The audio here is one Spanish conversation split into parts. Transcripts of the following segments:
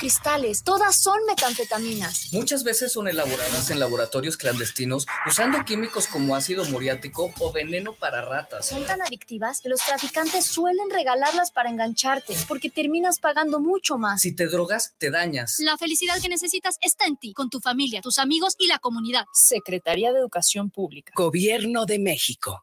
cristales, todas son metanfetaminas. Muchas veces son elaboradas en laboratorios clandestinos usando químicos como ácido muriático o veneno para ratas. Son tan adictivas que los traficantes suelen regalarlas para engancharte, porque terminas pagando mucho más. Si te drogas, te dañas. La felicidad que necesitas está en ti, con tu familia, tus amigos y la comunidad. Secretaría de Educación Pública. Gobierno de México.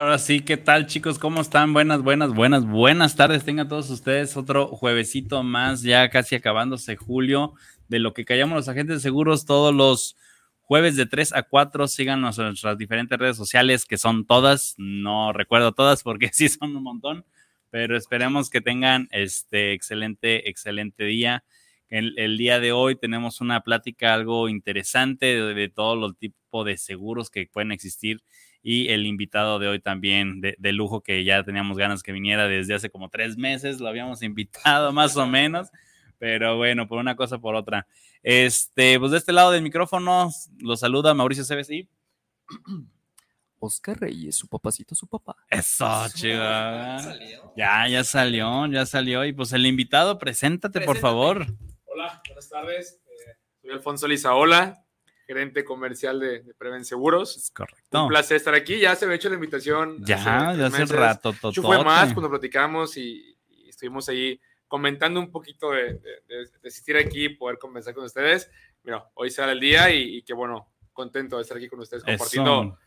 Ahora sí, ¿qué tal chicos? ¿Cómo están? Buenas, buenas, buenas, buenas tardes. Tengan todos ustedes otro juevesito más, ya casi acabándose julio, de lo que callamos los agentes de seguros todos los jueves de 3 a 4. Síganos en nuestras diferentes redes sociales, que son todas, no recuerdo todas porque sí son un montón, pero esperemos que tengan este excelente, excelente día. El, el día de hoy tenemos una plática algo interesante de, de todos los tipos de seguros que pueden existir y el invitado de hoy también de, de, lujo que ya teníamos ganas que viniera desde hace como tres meses, lo habíamos invitado más o menos, pero bueno, por una cosa por otra. Este, pues de este lado del micrófono lo saluda Mauricio CBC. Oscar Reyes, su papacito, su papá. Eso, chido. Ya, ya salió, ya salió. Y pues el invitado, preséntate, Preséntate. por favor. Hola, buenas tardes. Eh, soy Alfonso Lizaola, gerente comercial de, de Preven Seguros. Es correcto. Un placer estar aquí. Ya se me ha hecho la invitación. Ya, ya hace rato. Yo fue más cuando platicamos y, y, estuvimos ahí comentando un poquito de, de, de, asistir aquí y poder conversar con ustedes. Mira, hoy será el día y, y qué bueno, contento de estar aquí con ustedes compartiendo Eso.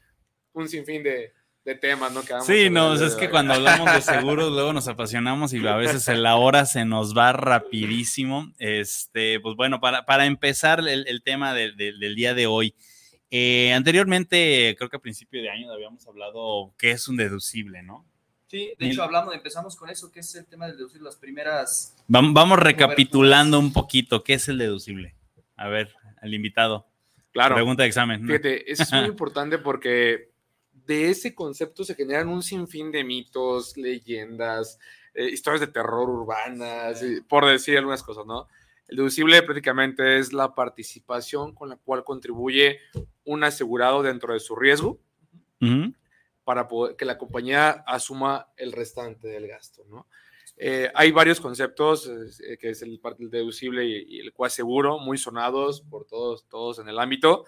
un sinfín de, de temas, ¿no? Que sí, no, es que cuando hablamos de seguros luego nos apasionamos y a veces la hora se nos va rapidísimo. Este, pues bueno, para, para empezar el, el tema de, de, del día de hoy. Eh, anteriormente, creo que a principio de año habíamos hablado qué es un deducible, ¿no? Sí, de hecho hablamos, empezamos con eso, que es el tema de deducir las primeras... Vamos, vamos recapitulando un poquito, ¿qué es el deducible? A ver, el invitado. Claro. Pregunta de examen. Fíjate, eso es muy importante porque de ese concepto se generan un sinfín de mitos, leyendas, eh, historias de terror urbanas, sí. por decir algunas cosas, ¿no? El deducible prácticamente es la participación con la cual contribuye un asegurado dentro de su riesgo uh -huh. para poder, que la compañía asuma el restante del gasto, ¿no? Eh, hay varios conceptos, eh, que es el, el deducible y, y el coaseguro, muy sonados por todos, todos en el ámbito.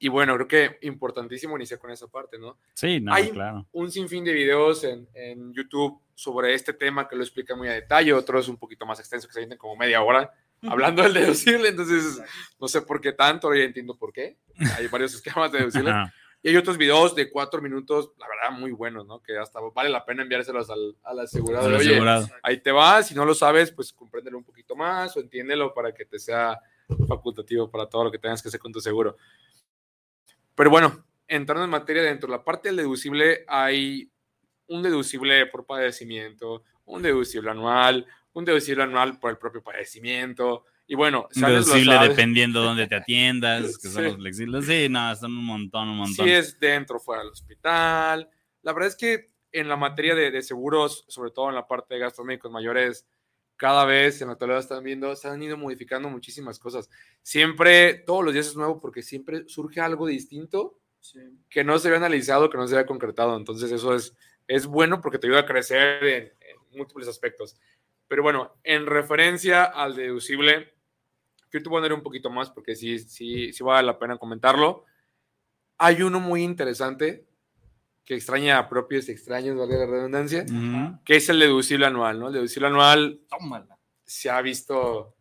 Y bueno, creo que importantísimo iniciar con esa parte, ¿no? Sí, no, Hay claro. un sinfín de videos en, en, YouTube sobre este tema que lo explica muy a detalle, otros un poquito más extensos que se sienten como media hora hablando del deducible, entonces no sé por qué tanto, ya entiendo por qué. Hay varios esquemas de deducible. y hay otros videos de cuatro minutos, la verdad, muy buenos, ¿no? Que hasta vale la pena enviárselos al, al asegurado. Al Oye, asegurado. ahí te vas, si no lo sabes, pues compréndelo un poquito más o entiéndelo para que te sea facultativo para todo lo que tengas que hacer con tu seguro. Pero bueno, entrando en materia, dentro de la parte del deducible hay un deducible por padecimiento, un deducible anual, un deducible anual por el propio padecimiento. Y bueno, un deducible dependiendo de dónde te atiendas, que sí. son los flexibles. Sí, no, son un montón, un montón. Si es dentro o fuera del hospital. La verdad es que en la materia de, de, seguros, sobre todo en la parte de gastos médicos mayores, cada vez en la actualidad están viendo, se han ido modificando muchísimas cosas. Siempre, todos los días es nuevo porque siempre surge algo distinto sí. que no se había analizado, que no se había concretado. Entonces eso es, es bueno porque te ayuda a crecer en, en múltiples aspectos. Pero bueno, en referencia al deducible, quiero poner un poquito más porque sí, sí, sí vale la pena comentarlo. Hay uno muy interesante que extraña a propios extraños, valga la redundancia, uh -huh. que es el deducible anual, ¿no? El deducible anual Tómala. se ha visto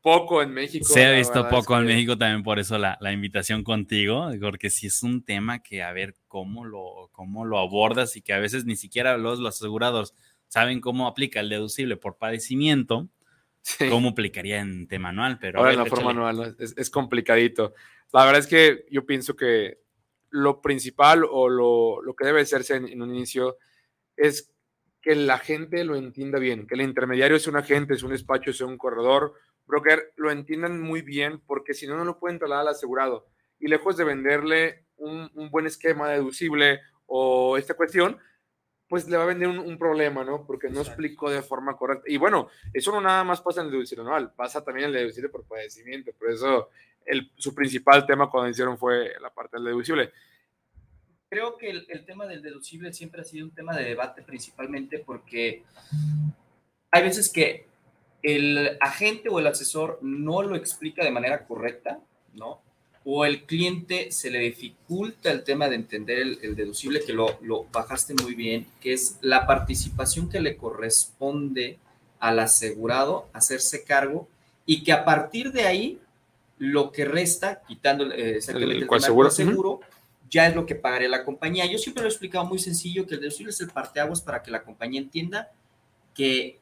poco en México. Se ha visto poco es que... en México también, por eso la, la, invitación contigo, porque sí es un tema que a ver cómo lo, cómo lo abordas y que a veces ni siquiera los, los asegurados saben cómo aplica el deducible por padecimiento, sí. cómo aplicaría en tema anual, pero... Ahora en la forma anual ¿no? es, es complicadito. La verdad es que yo pienso que lo principal o lo, lo que debe hacerse en, en, un inicio es que la gente lo entienda bien, que el intermediario es un agente, es un despacho, es un corredor, broker, lo entiendan muy bien, porque si no, no lo pueden trasladar al asegurado. Y lejos de venderle un, un buen esquema deducible o esta cuestión, pues le va a vender un, un problema, ¿no? Porque no explicó de forma correcta. Y bueno, eso no nada más pasa en el deducible anual, pasa también en el deducible por padecimiento. Por eso el, su principal tema cuando hicieron fue la parte del deducible. Creo que el, tema del deducible siempre ha sido un tema de debate principalmente porque hay veces que el agente o el asesor no lo explica de manera correcta, ¿no? o el cliente se le dificulta el tema de entender el, el deducible, que lo, lo, bajaste muy bien, que es la participación que le corresponde al asegurado hacerse cargo y que a partir de ahí lo que resta, quitando eh, exactamente el, seguro, seguro uh -huh. ya es lo que pagaré la compañía. Yo siempre lo he explicado muy sencillo, que el deducible es el parteaguas para que la compañía entienda que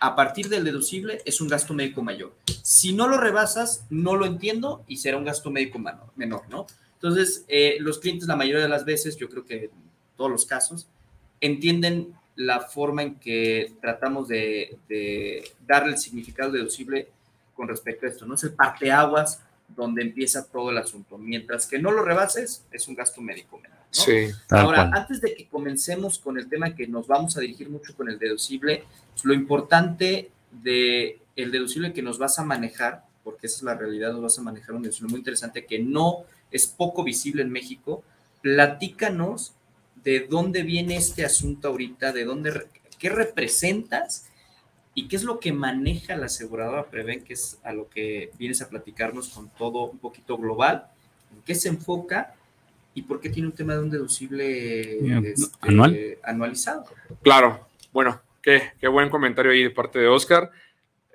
a partir del deducible es un gasto médico mayor. Si no lo rebasas, no lo entiendo y será un gasto médico menor, menor ¿no? Entonces, eh, los clientes la mayoría de las veces, yo creo que en todos los casos, entienden la forma en que tratamos de, de darle el significado deducible con respecto a esto, ¿no? Es el parteaguas donde empieza todo el asunto. Mientras que no lo rebases, es un gasto médico menor. ¿no? Sí. Ahora, cual. antes de que comencemos con el tema que nos vamos a dirigir mucho con el deducible, pues lo importante de el deducible que nos vas a manejar, porque esa es la realidad, nos vas a manejar un deducible muy interesante que no es poco visible en México. Platícanos de dónde viene este asunto ahorita, de dónde, qué representas y qué es lo que maneja la aseguradora Preven, que es a lo que vienes a platicarnos con todo un poquito global, en qué se enfoca y por qué tiene un tema de un deducible este, ¿Anual? anualizado. Claro, bueno, qué, qué, buen comentario ahí de parte de Oscar.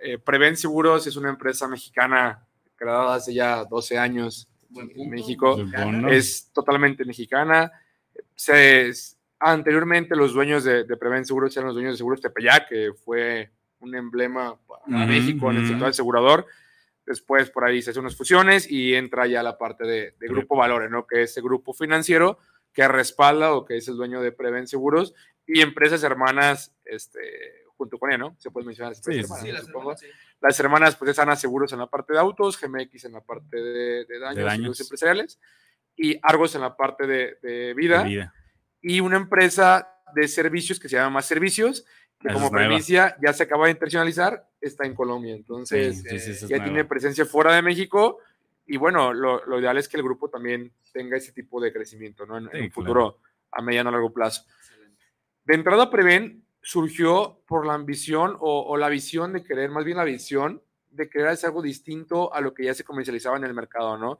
Eh, Preven Seguros es una empresa mexicana creada hace ya 12 años en México. Mexicana. Es totalmente mexicana. Se, anteriormente los dueños de, de, Preven Seguros eran los dueños de Seguros Tepeyac, que fue un emblema para. México en el sector asegurador. Después por ahí se hacen unas fusiones y entra ya la parte de, de Grupo Valores, ¿no? Que es ese grupo financiero que respalda o que es el dueño de Preven Seguros y empresas hermanas este, junto con ella, ¿no? Se puede mencionar las sí, hermanas, sí, las, hermanas, sí. las hermanas, pues es Ana Seguros en la parte de autos, GMX en la parte de, de daños, de daños. empresariales y Argos en la parte de, de, vida, de, vida, y una empresa de servicios que se llama Más Servicios, que como primicia ya se acaba de internacionalizar, está en Colombia, entonces sí, sí, sí, ya tiene presencia fuera de México y bueno, lo, lo, ideal es que el grupo también tenga ese tipo de crecimiento, ¿no? En, en un futuro claro. a mediano o largo plazo. De entrada, Preven surgió por la ambición o, o, la visión de querer, más bien la visión de querer hacer algo distinto a lo que ya se comercializaba en el mercado, ¿no?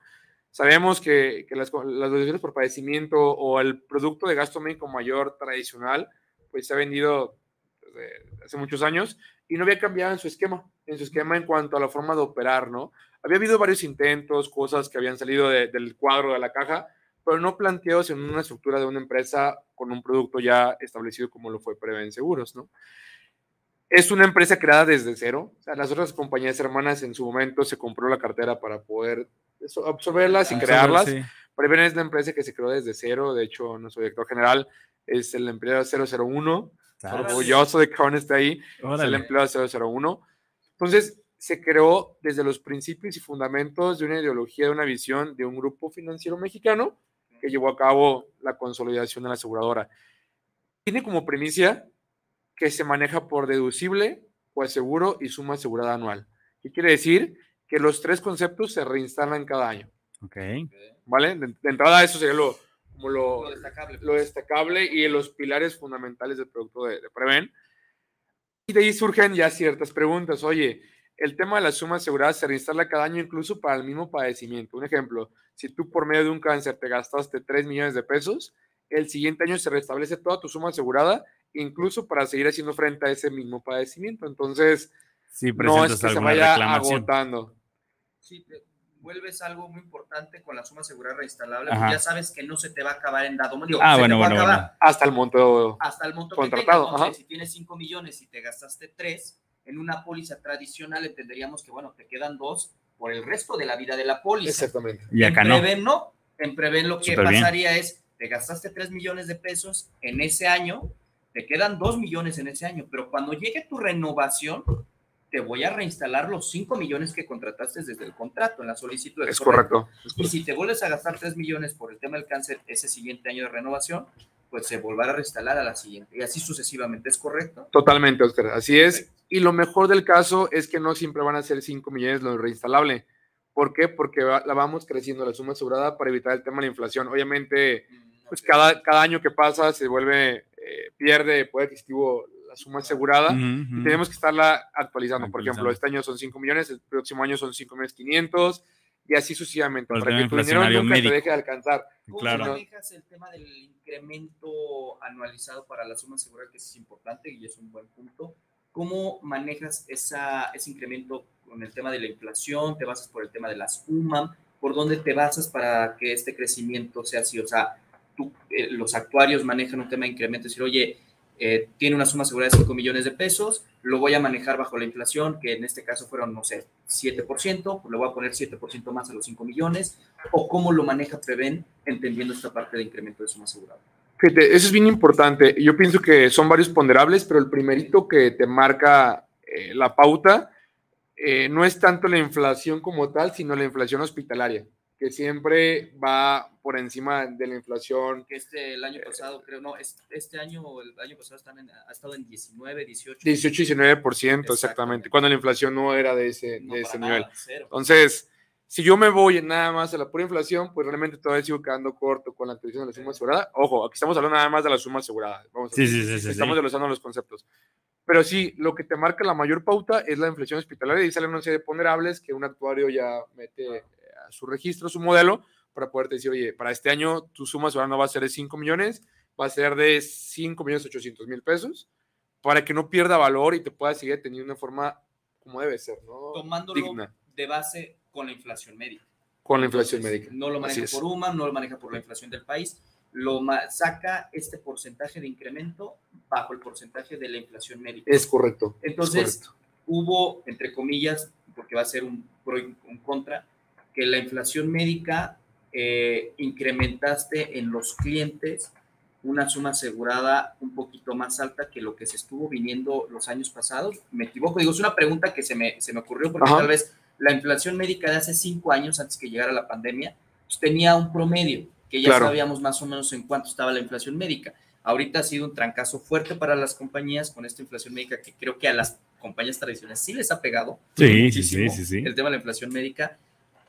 Sabemos que, que las, las deducciones por padecimiento o el producto de gasto médico mayor tradicional, pues se ha vendido desde hace muchos años y no había cambiado en su esquema, en su esquema en cuanto a la forma de operar, ¿no? Había habido varios intentos, cosas que habían salido de, del cuadro de la caja, pero no planteados en una estructura de una empresa con un producto ya establecido como lo fue Preven Seguros, ¿no? Es una empresa creada desde cero. O sea, las otras compañías hermanas en su momento se compró la cartera para poder absorberlas y crearlas. Sí. Preven es la empresa que se creó desde cero. De hecho, nuestro director general es el empleado 001. Claro. Orgulloso de que aún esté ahí. Órale. Es el empleado 001. Entonces, se creó desde los principios y fundamentos de una ideología, de una visión de un grupo financiero mexicano que llevó a cabo la consolidación de la aseguradora. Tiene como primicia que se maneja por deducible, seguro y suma asegurada anual. ¿Qué quiere decir? Que los tres conceptos se reinstalan cada año. Ok. ¿Vale? De, de entrada, eso sería lo, como lo, lo, destacable. lo, destacable. y los pilares fundamentales del producto de, de Preven. Y de ahí surgen ya ciertas preguntas. Oye, el tema de la suma asegurada se reinstala cada año incluso para el mismo padecimiento. Un ejemplo, si tú por medio de un cáncer te gastaste 3 millones de pesos, el siguiente año se restablece toda tu suma asegurada, incluso para seguir haciendo frente a ese mismo padecimiento. Entonces, sí, no es que se vaya agotando. Sí, vuelves algo muy importante con la suma asegurada reinstalable, porque ya sabes que no se te va a acabar en dado digo, ah, bueno, bueno, bueno, Hasta el monto, hasta el monto contratado. Que. Entonces, si tienes 5 millones y te gastaste 3, en una póliza tradicional entenderíamos que, bueno, te quedan dos por el resto de la vida de la póliza. Exactamente. Y acá en. Preven, no. En Preven lo que Super pasaría bien. es, te gastaste 3 millones de pesos en ese año, te quedan 2 millones en ese año, pero cuando llegue tu renovación, te voy a reinstalar los 5 millones que contrataste desde el contrato en la solicitud. Es correcto. es Y correcto. si te vuelves a gastar 3 millones por el tema del cáncer ese siguiente año de renovación, pues se volverá a reinstalar a la siguiente. Y así sucesivamente, ¿es correcto? Totalmente, Oscar. Así es. Y lo mejor del caso es que no siempre van a ser 5 millones lo reinstalable. ¿Por qué? Porque la vamos creciendo la suma asegurada para evitar el tema de la inflación. Obviamente, pues cada, cada año que pasa se vuelve, eh, pierde poder adquisitivo suma asegurada. Ujú, y ujú. tenemos que estarla actualizando. Por ejemplo, Actualizando. este año son 5 millones, el próximo año son 5 millones 500 y así sucesivamente. El para que tu dinero nunca médico. te deje de alcanzar. ¿Cómo Claro. manejas el tema del incremento anualizado para la suma asegurada, que es importante y es un buen punto? ¿Cómo manejas esa, ese incremento con el tema de la inflación? ¿Te basas por el tema de las UMAM? ¿Por dónde te basas para que este crecimiento sea así? O sea, tú, eh, los actuarios manejan un tema de incremento, es decir, oye, eh, tiene una suma asegurada de 5 millones de pesos, lo voy a manejar bajo la inflación, que en este caso fueron, no sé, 7%, pues le voy a poner 7% más a los 5 millones, o cómo lo maneja Preven, entendiendo esta parte de incremento de suma asegurada. Fíjate, eso es bien importante. Yo pienso que son varios ponderables, pero el primerito que te marca eh, la pauta eh, no es tanto la inflación como tal, sino la inflación hospitalaria, que siempre va por encima de la inflación. Que este, el año pasado, creo, no, es- este año o el año pasado están en- ha estado en 19, 18. 18-19%, exactamente, Exactamente. cuando la inflación no era de ese, no, de ese nada, nivel. cero. Entonces, si yo me voy nada más a la pura inflación, pues realmente todavía sigo quedando corto con la actualización de la suma asegurada. Ojo, aquí estamos hablando nada más de la suma asegurada. Vamos a Sí, sí, sí, sí, Estamos sí. desglosando los conceptos. Pero sí, lo que te marca la mayor pauta es la inflación hospitalaria y salen una serie de ponderables que un actuario ya mete eh, su registro, su modelo, para poderte decir, oye, para este año tu suma no va a ser de 5 millones, va a ser de 5 millones 800 mil pesos, para que no pierda valor y te pueda seguir teniendo una forma como debe ser, ¿no? Tomándolo digna. de base con la inflación médica. Con la inflación Entonces, médica. No lo maneja por UMA, no lo maneja por la inflación del país, lo saca este porcentaje de incremento bajo el porcentaje de la inflación médica. Es correcto. es Entonces, correcto. hubo, entre comillas, porque va a ser un pro y un contra, que la inflación médica eh, incrementaste en los clientes una suma asegurada un poquito más alta que lo que se estuvo viniendo los años pasados. ¿Me equivoco? Digo, es una pregunta que se me, se me ocurrió porque Ajá. tal vez la inflación médica de hace cinco años, antes que llegara la pandemia, pues tenía un promedio, que ya Claro. sabíamos más o menos en cuánto estaba la inflación médica. Ahorita ha sido un trancazo fuerte para las compañías con esta inflación médica que creo que a las compañías tradicionales sí les ha pegado. Sí, sí, sí, sí, sí. El tema de la inflación médica.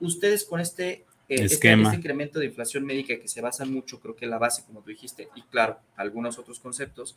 Ustedes con este, eh, este- este incremento de inflación médica que se basa mucho, creo que la base, como tú dijiste, y claro, algunos otros conceptos,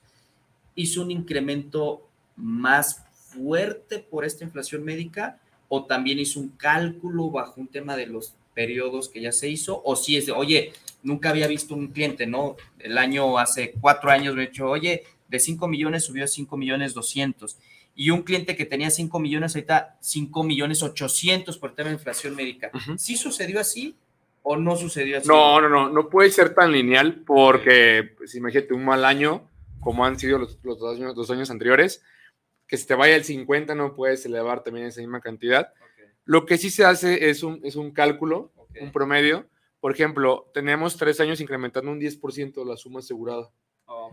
hizo un incremento más fuerte por esta inflación médica o también hizo un cálculo bajo un tema de los periodos que ya se hizo, o si es de, oye, nunca había visto un cliente, ¿no? El año, hace cuatro años, me he dicho, oye, de 5 millones subió a 5 millones 200. Y un cliente que tenía 5 millones, ahorita 5 millones 800 por tema de inflación médica. Ujú. ¿Sí sucedió así o no sucedió así? No, no, no, no puede ser tan lineal porque, pues, imagínate, un mal año, como han sido los, los dos, años, anteriores, que si te vaya el 50 no puedes elevar también esa misma cantidad. Lo que sí se hace es un, es un cálculo, un promedio. Por ejemplo, tenemos tres años incrementando un 10% la suma asegurada.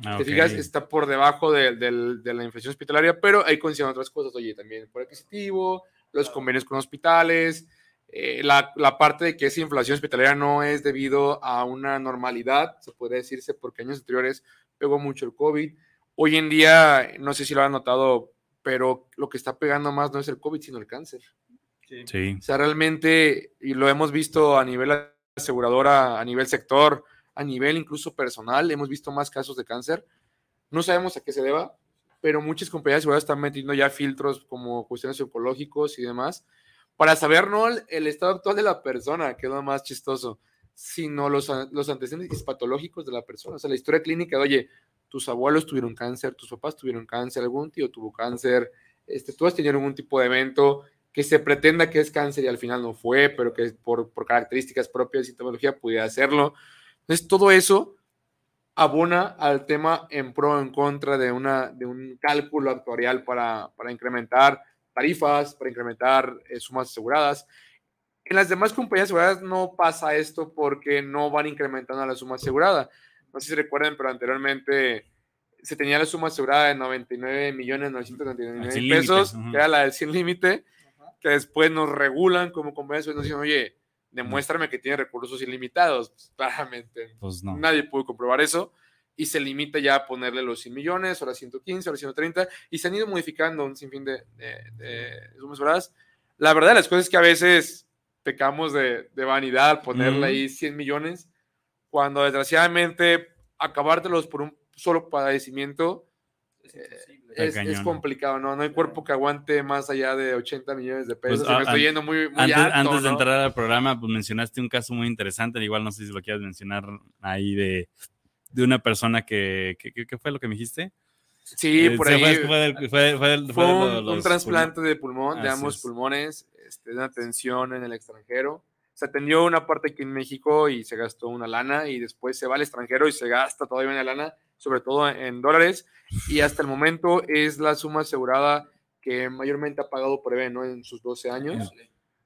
Ah, Te ok. fijas, está por debajo de, del- de la inflación hospitalaria, pero ahí consideran otras cosas. Oye, también por adquisitivo, los convenios con hospitales, eh, la, la parte de que esa inflación hospitalaria no es debido a una normalidad, se podría decirse, porque años anteriores pegó mucho el COVID. Hoy en día, no sé si lo han notado, pero lo que está pegando más no es el COVID, sino el cáncer. Sí. Sí. O sea, realmente, y lo hemos visto a nivel aseguradora, a nivel sector, a nivel incluso personal, hemos visto más casos de cáncer. No sabemos a qué se deba, pero muchas compañías aseguradoras están metiendo ya filtros como cuestiones psicológicos y demás, para saber no el, estado actual de la persona, que es lo más chistoso, sino los, los antecedentes patológicos de la persona. O sea, la historia clínica de, oye, tus abuelos tuvieron cáncer, tus papás tuvieron cáncer, algún tío tuvo cáncer, este, tú has tenido algún tipo de evento, que se pretenda que es cáncer y al final no fue, pero que por, por características propias de sintomología pudiera hacerlo. Entonces, todo eso abona al tema en pro o en contra de, una, de un cálculo actuarial para, para incrementar tarifas, para incrementar eh, sumas aseguradas. En las demás compañías aseguradas no pasa esto porque no van incrementando la suma asegurada. No sé si recuerdan, pero anteriormente se tenía la suma asegurada de 99 millones 999 Sin pesos, límites, ujú. que era la del sin límite, que después nos regulan como compañías y nos dicen, oye, demuéstrame que tiene recursos ilimitados. Pues, claramente, Pues no. nadie pudo comprobar eso. Y se limita ya a ponerle los 100 millones, ahora 115, ahora 130, y se han ido modificando un sinfín de, de, de sumas. La verdad, las cosas es que a veces pecamos de, de vanidad al ponerle Ujú. ahí 100 millones, cuando desgraciadamente acabártelos por un solo padecimiento Es imposible. Es, es complicado, ¿no? No hay cuerpo que aguante más allá de 80 millones de pesos. Pues, y me estoy yendo muy, muy Antes, alto, antes de ¿no? entrar al programa, pues mencionaste un caso muy interesante, igual no sé si lo quieras mencionar ahí de, de una persona que, que- que- ¿qué fue lo que me dijiste? Sí, Eh, por ahí. Fue, fue del- fue del- fue del- Fue fue de un, trasplante de pulmón, de Así ambos es. pulmones, este, de una atención en el extranjero. Se atendió una parte aquí en México y se gastó una lana y después se va al extranjero y se gasta todavía una lana, sobre todo en dólares. Y hasta el momento es la suma asegurada que mayormente ha pagado Preve, ¿no? En sus 12 años.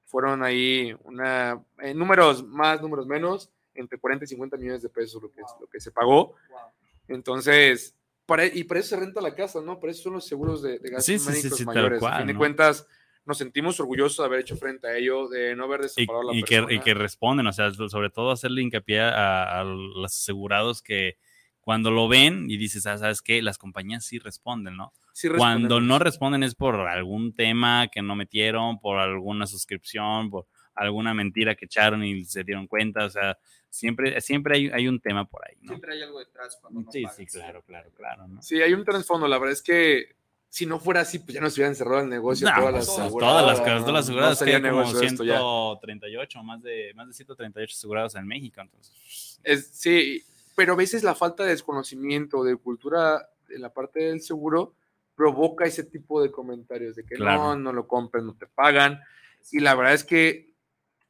Fueron ahí una, en números más, números menos, entre 40 y 50 millones de pesos lo que, lo que se pagó. Wow. Entonces, para, y para eso se renta la casa, ¿no? Para eso son los seguros de, de gastos Sí, sí, sí, mayores. cual, a fin de cuentas, nos sentimos orgullosos de haber hecho frente a ello, de no haber y, desamparado a la y que, y que responden, o sea, sobre todo hacerle hincapié a, a los asegurados que cuando lo ven y dices, ah, ¿sabes qué? Las compañías sí responden, ¿no? Sí Cuando respondemos. no responden es por algún tema que no metieron, por alguna suscripción, por alguna mentira que echaron y se dieron cuenta, o sea, siempre, siempre hay, hay un tema por ahí, ¿no? Siempre hay algo detrás cuando no Sí, pagas. sí, claro, claro, claro, ¿no? Sí, hay un trasfondo. La verdad es que si no fuera así, pues ya nos hubieran cerrado el negocio No, todas las aseguradoras. todas las, ¿no? todas las No aseguradoras sería que hay como negocio esto ya. 138, más de, más de 138 asegurados en México, entonces... Es- sí, pero a veces la falta de desconocimiento, de cultura en la parte del seguro, provoca ese tipo de comentarios de que Claro. no, no lo compren, no te pagan. Y la verdad es que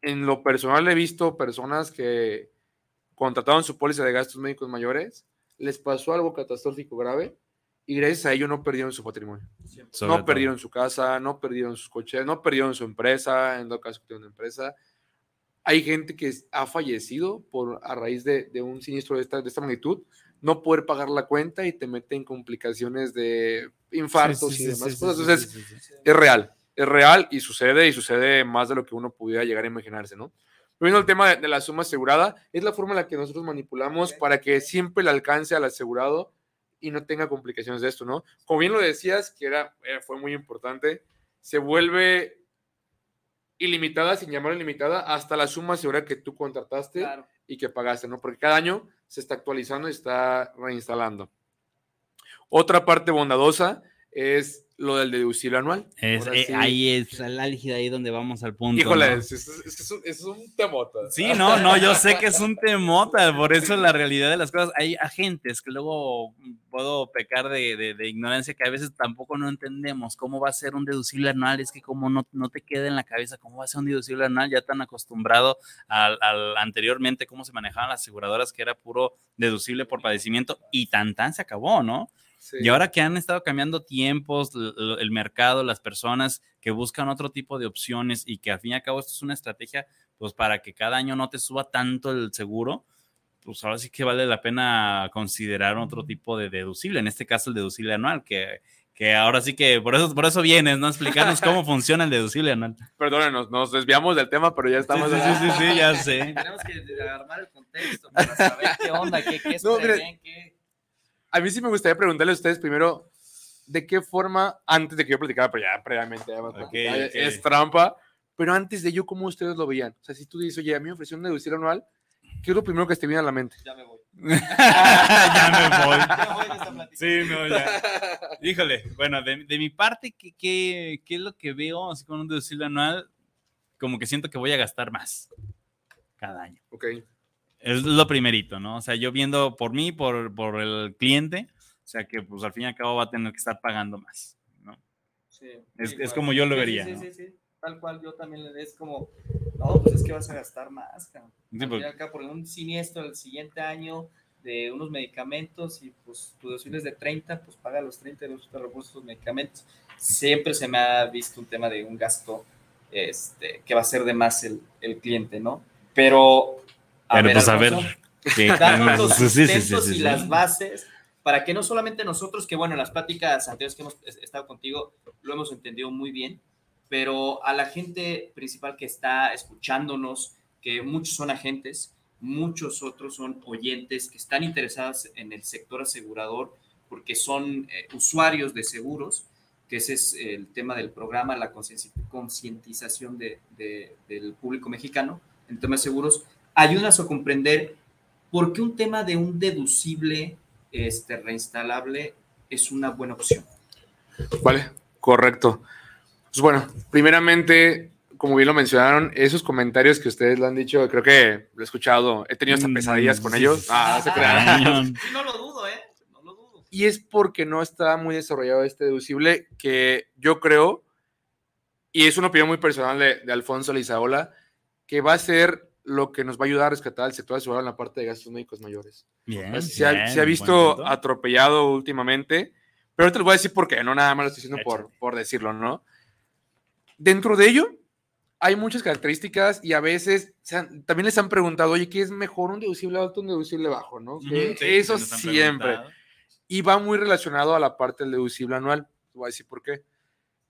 en lo personal he visto personas que contrataron su póliza de gastos médicos mayores, les pasó algo catastrófico grave y gracias a ello no perdieron su patrimonio. sobre no todo. perdieron su casa, no perdieron sus coches, no perdieron su empresa, en todo caso que tienen una empresa. Hay gente que ha fallecido por, a raíz de, de un siniestro de esta, de esta magnitud, no poder pagar la cuenta y te mete en complicaciones de infartos Sí, sí, y demás sí, cosas. Entonces, es real, es real y sucede y sucede más de lo que uno pudiera llegar a imaginarse, ¿no? Volviendo al tema de, de la suma asegurada, es la forma en la que nosotros manipulamos para que siempre le alcance al asegurado y no tenga complicaciones de esto, ¿no? Como bien lo decías, que era, era- fue muy importante, se vuelve ilimitada, sin llamar ilimitada, hasta la suma asegurada que tú contrataste Claro. y que pagaste, ¿no? Porque cada año se está actualizando y está reinstalando. Otra parte bondadosa es lo del deducible anual. Es- eh, sí. Ahí es la álgida, ahí donde vamos al punto. Híjole, ¿no? es, es- es- es un, es un temota. Sí, no, no, yo sé que es un temota, por eso la realidad de las cosas. Hay agentes que luego puedo pecar de, de- de ignorancia que a veces tampoco no entendemos cómo va a ser un deducible anual, es que como no, no te queda en la cabeza cómo va a ser un deducible anual, ya tan acostumbrado al, al anteriormente cómo se manejaban las aseguradoras, que era puro deducible por padecimiento y tan tan se acabó, ¿no? Sí. Y ahora que han estado cambiando tiempos, el mercado, las personas que buscan otro tipo de opciones y que al fin y al cabo esto es una estrategia, pues para que cada año no te suba tanto el seguro, pues ahora sí que vale la pena considerar otro tipo de deducible, en este caso el deducible anual, que, que ahora sí que por eso, por eso vienes, ¿no? Explicarnos cómo funciona el deducible anual. Perdónenos, nos desviamos del tema, pero ya estamos. sí, sí, sí, sí, ya sé. Tenemos que armar el contexto para saber qué onda, qué, qué es No, prevén, qué... A mí sí me gustaría preguntarle a ustedes primero, ¿de qué forma, antes de que yo platicara, pero ya previamente, ya hemos Ok, platicado, ok. es trampa, pero antes de ello, ¿cómo ustedes lo veían? O sea, si tú dices, oye, a mí me ofrecieron un deducible anual, ¿qué es lo primero que te viene a la mente? Ya me voy. ya me voy. Sí, no, ya. Híjole, bueno, de, de mi parte, ¿qué, qué, qué es lo que veo así con un deducible anual? Como que siento que voy a gastar más cada año. Ok, Es lo primerito, ¿no? O sea, yo viendo por mí, por, por el cliente, o sea, que pues al fin y al cabo va a tener que estar pagando más, ¿no? Sí, Es- sí, es como yo lo Sí, vería, Sí, ¿no? sí, sí, sí. Tal cual, yo también es como, no, pues es que vas a gastar más, cabrón. Sí, porque- acá por un siniestro el siguiente año de unos medicamentos y pues tu deducible es de 30, pues paga los 30 y los los medicamentos. Siempre se me ha visto un tema de un gasto este, que va a ser de más el, el cliente, ¿no? Pero, Pero pues a ver, que- los sustentos y las bases para que no solamente nosotros, que bueno, en las pláticas anteriores que hemos estado contigo, lo hemos entendido muy bien, pero a la gente principal que está escuchándonos, que muchos son agentes, muchos otros son oyentes que están interesados en el sector asegurador porque son eh, usuarios de seguros, que ese es el tema del programa, la concientización de, del público mexicano en temas de seguros, ayudas a comprender por qué un tema de un deducible este, reinstalable es una buena opción. Vale, correcto. Pues bueno, primeramente, como bien lo mencionaron, esos comentarios que ustedes lo han dicho, creo que lo he escuchado, he tenido hasta mm, pesadillas con ellos. Ah, se crean. No lo dudo, ¿eh? No lo dudo. Y es porque no está muy desarrollado este deducible que yo creo, y es una opinión muy personal de, de Alfonso Lizaola, que va a ser lo que nos va a ayudar a rescatar el sector asegurado en la parte de gastos médicos mayores. Bien, se, ha, visto atropellado últimamente, pero te lo voy a decir por qué, no nada más lo estoy diciendo por, por decirlo, ¿no? Dentro de ello, hay muchas características y a veces también les han preguntado, oye, ¿qué es mejor un deducible alto o un deducible bajo? ¿no? eso siempre. Y va muy relacionado a la parte del deducible anual. Voy a decir por qué.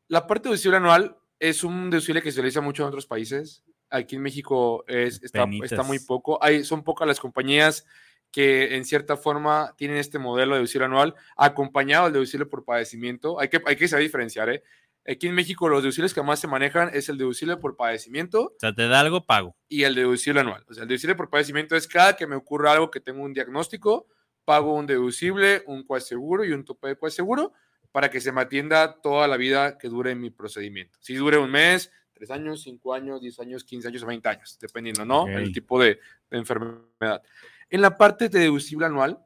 La parte deducible anual es un deducible que se utiliza mucho en otros países. Aquí en México es, está, está, muy poco. Hay, son pocas las compañías que en cierta forma tienen este modelo de deducible anual acompañado del deducible por padecimiento. Hay que, hay que saber diferenciar, ¿eh? Aquí en México los deducibles que más se manejan es el deducible por padecimiento. O sea, te da algo, pago. Y el deducible anual. O sea, el deducible por padecimiento es cada que me ocurra algo que tengo un diagnóstico, pago un deducible, un coaseguro y un tope de coaseguro para que se me atienda toda la vida que dure mi procedimiento. Si dure un mes, tres años, cinco años, diez años, quince años o veinte años, dependiendo, ¿no? El tipo de, enfermedad. En la parte de deducible anual,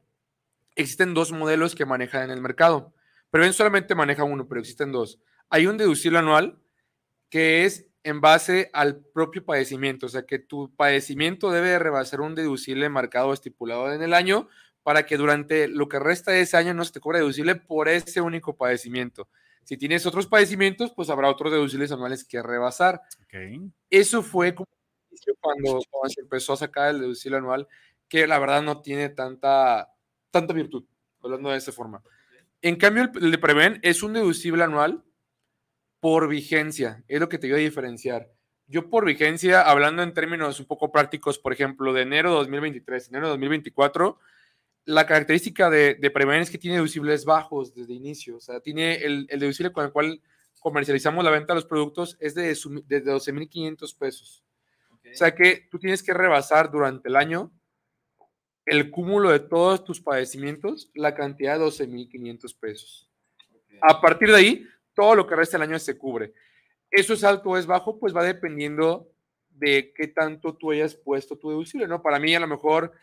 existen dos modelos que manejan en el mercado. Preven solamente maneja uno, pero existen dos. Hay un deducible anual que es en base al propio padecimiento, o sea que tu padecimiento debe rebasar un deducible marcado estipulado en el año para que durante lo que resta de ese año no se te cobre deducible por ese único padecimiento. Si tienes otros padecimientos, pues habrá otros deducibles anuales que rebasar. Eso fue como cuando, cuando, se empezó a sacar el deducible anual, que la verdad no tiene tanta, tanta virtud, hablando de esa forma. En cambio, el de Preven es un deducible anual por vigencia, es lo que te iba a diferenciar. Yo por vigencia, hablando en términos un poco prácticos, por ejemplo, de enero de 2023, enero de 2024, la característica de, de es que tiene deducibles bajos desde inicio. O sea, tiene el, el deducible con el cual comercializamos la venta de los productos es de, de 12.500 pesos. O sea que tú tienes que rebasar durante el año el cúmulo de todos tus padecimientos, la cantidad de 12.500 pesos. A partir de ahí, todo lo que resta del año se cubre. ¿Eso es alto o es bajo? Pues va dependiendo de qué tanto tú hayas puesto tu deducible, ¿no? Para mí, a lo mejor,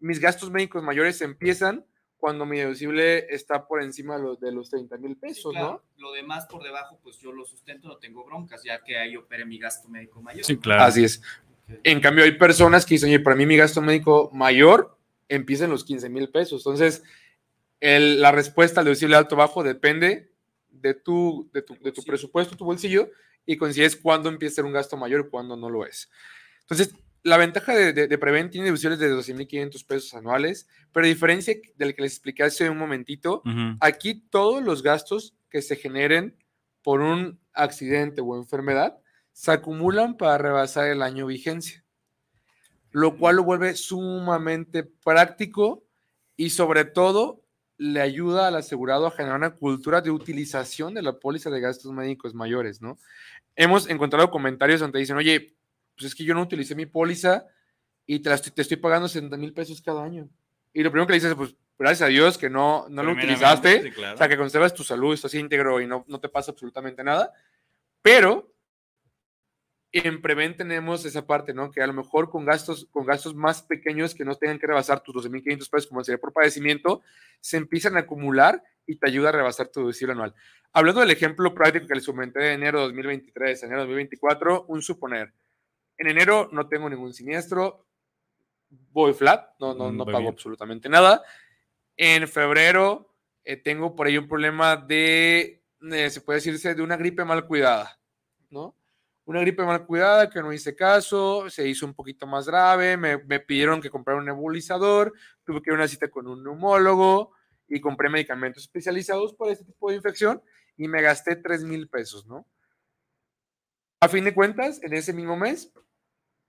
mis gastos médicos mayores empiezan cuando mi deducible está por encima de los, de los 30 mil pesos, ¿no? Lo demás por debajo, pues yo lo sustento, no tengo broncas, ya que ahí opere mi gasto médico mayor. Sí, claro. Así es. En cambio, hay personas que dicen, oye, para mí mi gasto médico mayor empieza en los 15 mil pesos. Entonces, el, la respuesta al deducible alto-bajo depende de tu, de tu, de tu presupuesto, tu bolsillo, y coincides cuándo empieza a ser un gasto mayor y cuándo no lo es. Entonces, la ventaja de, de, Prevent tiene deducciones de 12.500 pesos anuales, pero a diferencia del que les expliqué hace un momentito, aquí todos los gastos que se generen por un accidente o enfermedad se acumulan para rebasar el año vigencia, lo cual lo vuelve sumamente práctico y sobre todo le ayuda al asegurado a generar una cultura de utilización de la póliza de gastos médicos mayores, ¿no? Hemos encontrado comentarios donde dicen, oye, pues es que yo no utilicé mi póliza y te, estoy, pagando 60 mil pesos cada año. Y lo primero que le dices, pues gracias a Dios que no, no lo utilizaste, o sea, que conservas tu salud, estás íntegro y no, no te pasa absolutamente nada. Pero en Prevent tenemos esa parte, ¿no? Que a lo mejor con gastos, con gastos más pequeños que no tengan que rebasar tus 12.500 pesos, como sería por padecimiento, se empiezan a acumular y te ayuda a rebasar tu deducible anual. Hablando del ejemplo práctico que les comenté de enero de 2023, enero de 2024, un suponer, en enero no tengo ningún siniestro, voy flat, no, no, mm, no pago absolutamente nada. En febrero eh, tengo por ahí un problema de, eh, se puede decirse, de una gripe mal cuidada, ¿no? Una gripe mal cuidada que no hice caso, se hizo un poquito más grave, me, me pidieron que comprara un nebulizador, tuve que ir a una cita con un neumólogo y compré medicamentos especializados para este tipo de infección y me gasté 3 mil pesos, ¿no? A fin de cuentas, en ese mismo mes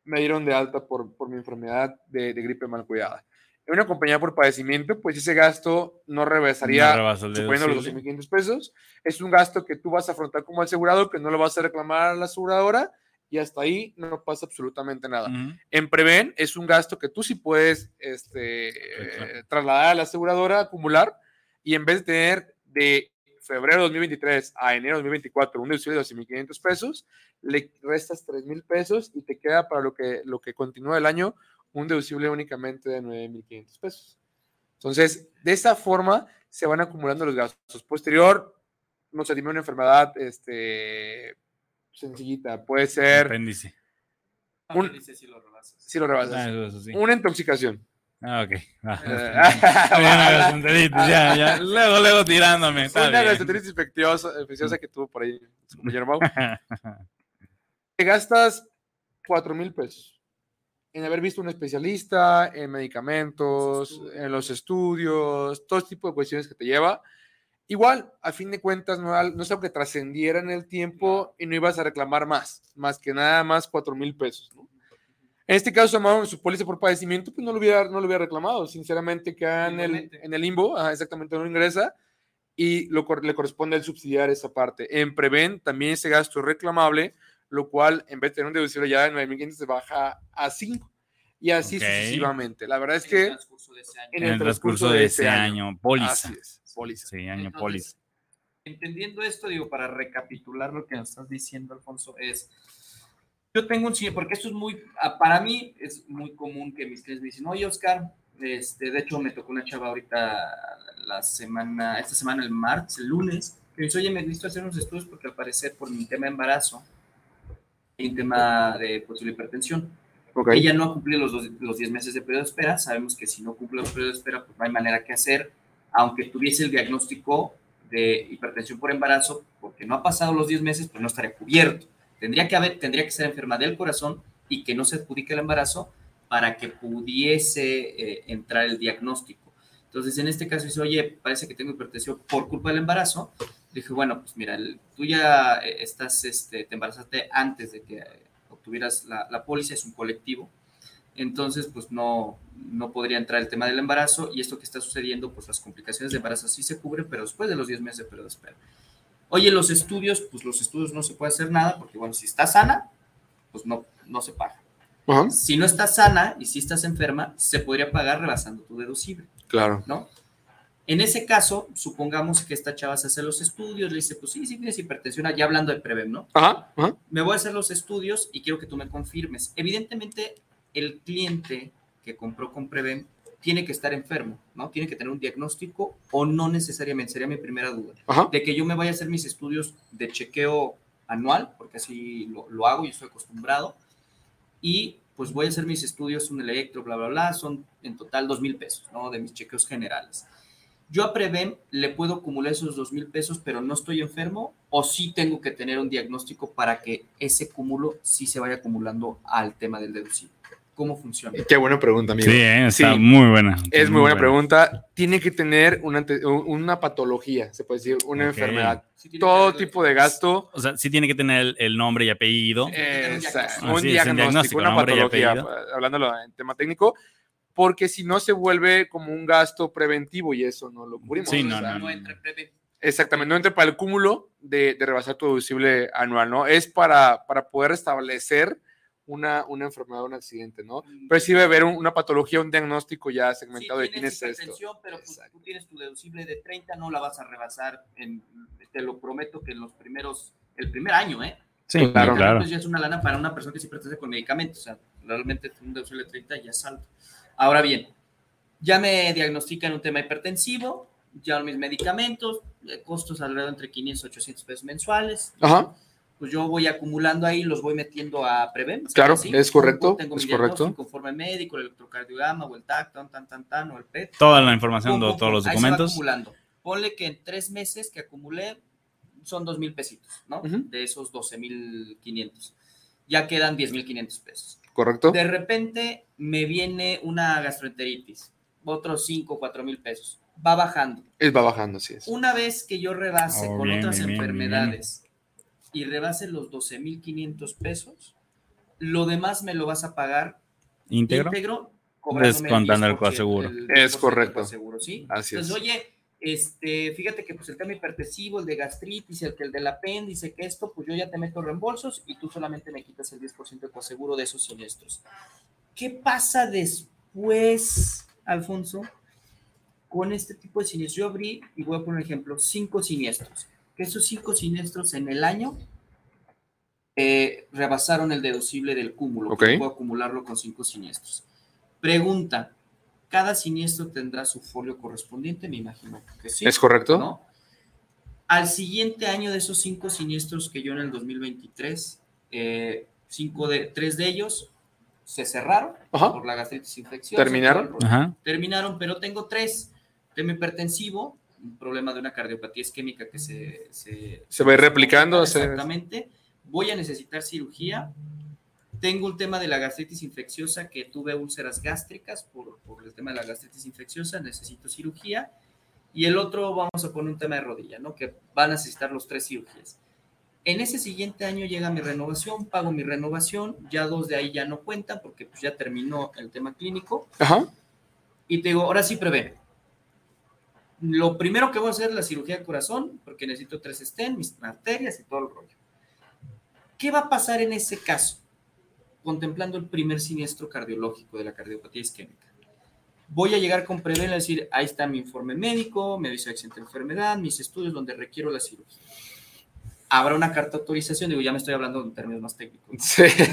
me dieron de alta por, por mi enfermedad de, de gripe mal cuidada. En una compañía por padecimiento, pues ese gasto no rebasaría, No suponiendo los deducible. 2.500 pesos. Es un gasto que tú vas a afrontar como asegurado, que no lo vas a reclamar a la aseguradora y hasta ahí no pasa absolutamente nada. En Preven es un gasto que tú sí puedes este, eh, trasladar a la aseguradora, acumular, y en vez de tener de febrero de 2023 a enero de 2024 un deducible de 12.500 pesos, le restas 3.000 pesos y te queda para lo que, lo que continúa el año un deducible únicamente de 9.500 pesos. Entonces, de esa forma se van acumulando los gastos. Posterior, no sé, dime una enfermedad este, sencillita, puede ser, Apéndice. Un- Un... Dice si lo rebasas. si lo rebasas, Ah, eso, eso sí. una intoxicación. Ah, ok. Va. Eh, Una gastroenteritis, ya, ya. Luego, luego tirándome. Está Una infecciosa, infecciosa que tuvo por ahí su compañero Mau. Te gastas 4 mil pesos en haber visto un especialista, en medicamentos, en los estudios, todo tipo de cuestiones que te lleva. Igual, a fin de cuentas, no, no es algo que trascendiera en el tiempo y no ibas a reclamar más, más que nada más 4 mil pesos. ¿no? En este caso, en su póliza por padecimiento, pues no lo hubiera, no lo hubiera reclamado. Sinceramente, queda en el, en el limbo, ajá, exactamente, no ingresa y lo, le corresponde al subsidiar esa parte. En Preven también ese gasto es reclamable, lo cual en vez de tener un deducible ya de 9.500 se baja a 5 y así Ok. sucesivamente. La verdad es En el que transcurso de ese año. en En el transcurso de ese año, póliza. así es, póliza. Sí, año Entonces, póliza. Entendiendo esto, digo, para recapitular lo que nos estás diciendo, Alfonso, es, yo tengo un sí, porque esto es muy, ah, para mí es muy común que mis clientes me dicen, oye, Oscar, este, de hecho me tocó una chava ahorita la semana, esta semana, el martes, el lunes, que me dice, oye, me necesito hacer unos estudios porque al parecer por mi tema de embarazo y un tema de posible hipertensión, Ok. ella no ha cumplido los, dos- los 10 meses de periodo de espera. Sabemos que si no cumple los periodos de espera, pues no hay manera que hacer, aunque tuviese el diagnóstico de hipertensión por embarazo, porque no ha pasado los 10 meses, pues no estaría cubierto. Tendría que, haber, tendría que ser enferma del corazón y que no se adjudique el embarazo para que pudiese eh, entrar el diagnóstico. Entonces, en este caso, dice, oye, parece que tengo hipertensión por culpa del embarazo. Dije, bueno, pues mira, el- tú ya eh, estás, este, te embarazaste antes de que obtuvieras la, la póliza, es un colectivo. Entonces, pues no, no podría entrar el tema del embarazo y esto que está sucediendo, pues las complicaciones de embarazo sí se cubren, pero después de los 10 meses de periodo de espera. Oye, los estudios, pues los estudios no se puede hacer nada porque, bueno, si está sana, pues no, no se paga. Ajá, Si no estás sana y si estás enferma, se podría pagar rebasando tu deducible. claro. ¿no? En ese caso, supongamos que esta chava se hace los estudios, le dice, pues sí, sí tienes hipertensión, ya hablando de Prevem, ¿no? Ajá, ajá. Me voy a hacer los estudios y quiero que tú me confirmes. Evidentemente, el cliente que compró con Prevem tiene que estar enfermo, ¿no? Tiene que tener un diagnóstico o no necesariamente, sería mi primera duda. Ajá. De que yo me vaya a hacer mis estudios de chequeo anual, porque así lo, lo hago y estoy acostumbrado, y pues voy a hacer mis estudios, un electro, bla, bla, bla, son en total dos mil pesos, ¿no? De mis chequeos generales. Yo a Prevem le puedo acumular esos dos mil pesos, pero no estoy enfermo, o sí tengo que tener un diagnóstico para que ese cúmulo sí se vaya acumulando al tema del deducible. ¿Cómo funciona? Qué buena pregunta, amigo. Sí, eh, está Sí. muy buena. Es muy buena pregunta. Tiene que tener una, una patología, se puede decir, una Ok. enfermedad. Sí Todo tipo de gasto. O sea, sí tiene que tener el, el nombre y apellido. Esa- diagnóstico. un Así es, un diagnóstico, diagnóstico, una patología, hablándolo en tema técnico, porque si no se vuelve como un gasto preventivo y eso no lo cubrimos. Sí, o no, sea, no, no. entra. Exactamente, no entra para el cúmulo de, de rebasar tu deducible anual, ¿no? Es para, para poder establecer una, una enfermedad o un accidente, ¿no? Pero sí debe haber un- una patología, un diagnóstico ya segmentado de Sí, quién es tienes esto. pero pues, tú tienes tu deducible de 30, no la vas a rebasar, en- te lo prometo que en los primeros, el primer año, ¿eh? Sí, Claro. claro, claro. Ya es una lana para una persona que se pertenece con medicamentos, o sea, realmente un deducible de 30 ya es alto. Ahora bien, ya me diagnostican un tema hipertensivo, ya mis medicamentos, eh, costos alrededor entre 500 y 800 pesos mensuales. Ajá, Pues yo voy acumulando ahí, los voy metiendo a Prevent. Claro, ¿sí? es correcto, Tengo es mi correcto. Informe médico, el electrocardiograma o el TAC, tan, tan, tan, tan, o el PET. Toda la información Pum, de pum, todos pum, los ahí se va documentos. acumulando. Ponle que en tres meses que acumulé son dos mil pesitos, ¿no? De esos 12 mil 500. Ya quedan 10 mil 500 pesos. correcto. De repente me viene una gastroenteritis, otros 5, 4 mil pesos. va bajando. Es va bajando, sí es. Una vez que yo rebase Oh, con bien, otras bien, bien, enfermedades y rebase los 12.500 pesos, lo demás me lo vas a pagar ¿Íntegro? íntegro, Descontando el 10%, coaseguro. Es 10% correcto. coaseguro, ¿sí? Así es. Entonces, oye, este, fíjate que pues el tema hipertensivo, el de gastritis, el que el del apéndice, que esto, pues yo ya te meto reembolsos y tú solamente me quitas el 10% de coaseguro de esos siniestros. ¿Qué pasa después, Alfonso, con este tipo de siniestros? Yo abrí, y voy a poner un ejemplo, cinco siniestros. Esos cinco siniestros en el año eh, rebasaron el deducible del cúmulo. Ok. que Puedo acumularlo con cinco siniestros. Pregunta, ¿cada siniestro tendrá su folio correspondiente? Me imagino que sí. ¿Es correcto? ¿no? Al siguiente año de esos cinco siniestros que yo en el 2023, eh, cinco de, tres de ellos se cerraron Ajá. por la gastritis infecciosa. ¿Terminaron? Terminaron, pero tengo tres. Tema hipertensivo, un problema de una cardiopatía isquémica que se... Se, Se va a ir replicando, se- Exactamente. Voy a necesitar cirugía. Tengo un tema de la gastritis infecciosa, que tuve úlceras gástricas por, por el tema de la gastritis infecciosa, necesito cirugía. Y el otro, vamos a poner un tema de rodilla, ¿no? Que van a necesitar los tres cirugías. En ese siguiente año llega mi renovación, pago mi renovación, ya dos de ahí ya no cuentan porque pues ya terminó el tema clínico. Ajá. Y te digo, ahora sí prevé. Lo primero que voy a hacer es la cirugía de corazón, porque necesito tres estén, mis arterias y todo el rollo. ¿Qué va a pasar en ese caso? Contemplando el primer siniestro cardiológico de la cardiopatía isquémica. Voy a llegar con Preven a decir, ahí está mi informe médico, me dice accidente de enfermedad, mis estudios donde requiero la cirugía. Habrá una carta de autorización, digo, ya me estoy hablando en términos más técnicos. Sí, sí,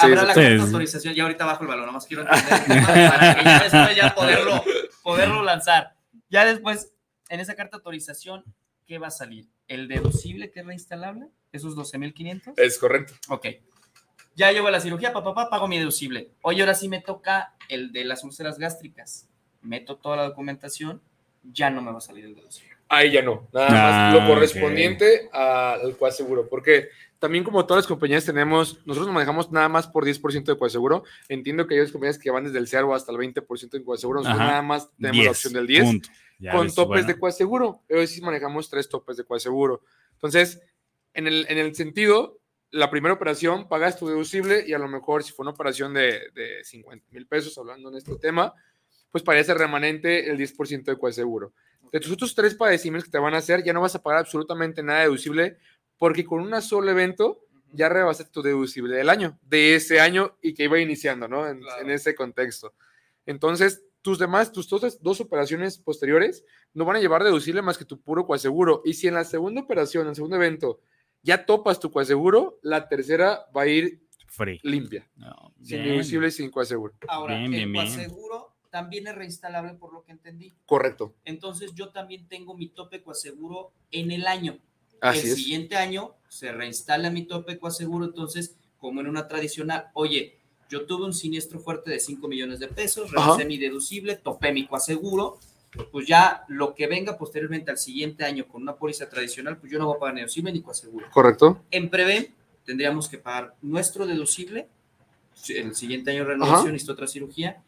Habrá la sí, carta de autorización, ya ahorita bajo el balón, nomás quiero entender para que ya después ya poderlo, poderlo lanzar. Ya después, en esa carta de autorización, ¿qué va a salir? ¿El deducible que es reinstalable? ¿Esos 12.500? Es correcto. Ok. Ya llevo a la cirugía, papá, papá, pago mi deducible. Oye, ahora sí me toca el de las úlceras gástricas. Meto toda la documentación, ya no me va a salir el deducible. Ahí ya no. Nada Ah, más lo ok. correspondiente al coaseguro. Porque también, como todas las compañías tenemos, nosotros nos manejamos nada más por 10% de coaseguro. Entiendo que hay otras compañías que van desde el 0 hasta el 20% en coaseguro. Nosotros Ajá. nada más tenemos 10, la opción del 10 punto. Con ves, topes bueno. de coaseguro. Hoy sí manejamos tres topes de coaseguro. Entonces, en el, en el sentido, la primera operación pagas tu deducible y a lo mejor si fue una operación de, de 50 mil pesos, hablando en este tema, pues parece remanente el 10% de coaseguro. De tus otros tres padecimientos que te van a hacer, ya no vas a pagar absolutamente nada deducible porque con un solo evento ya rebasaste tu deducible del año, de ese año y que iba iniciando, ¿no? En, Claro. en ese contexto. Entonces, tus demás, tus dos, dos operaciones posteriores no van a llevar deducible más que tu puro coaseguro. Y si en la segunda operación, en el segundo evento, ya topas tu coaseguro, la tercera va a ir Free. limpia, No, sin deducible y sin coaseguro. Ahora, Bien, bien, el bien. coaseguro también es reinstalable por lo que entendí. Correcto. Entonces yo también tengo mi tope coaseguro en el año. Así el es. siguiente año se reinstala mi tope coaseguro, entonces, como en una tradicional, oye, yo tuve un siniestro fuerte de 5 millones de pesos, Ajá. revisé mi deducible, topé mi coaseguro, pues ya lo que venga posteriormente al siguiente año con una póliza tradicional, pues yo no voy a pagar ni deducible ni coaseguro. Correcto. En Preven tendríamos que pagar nuestro deducible, el siguiente año renovación, necesito otra cirugía,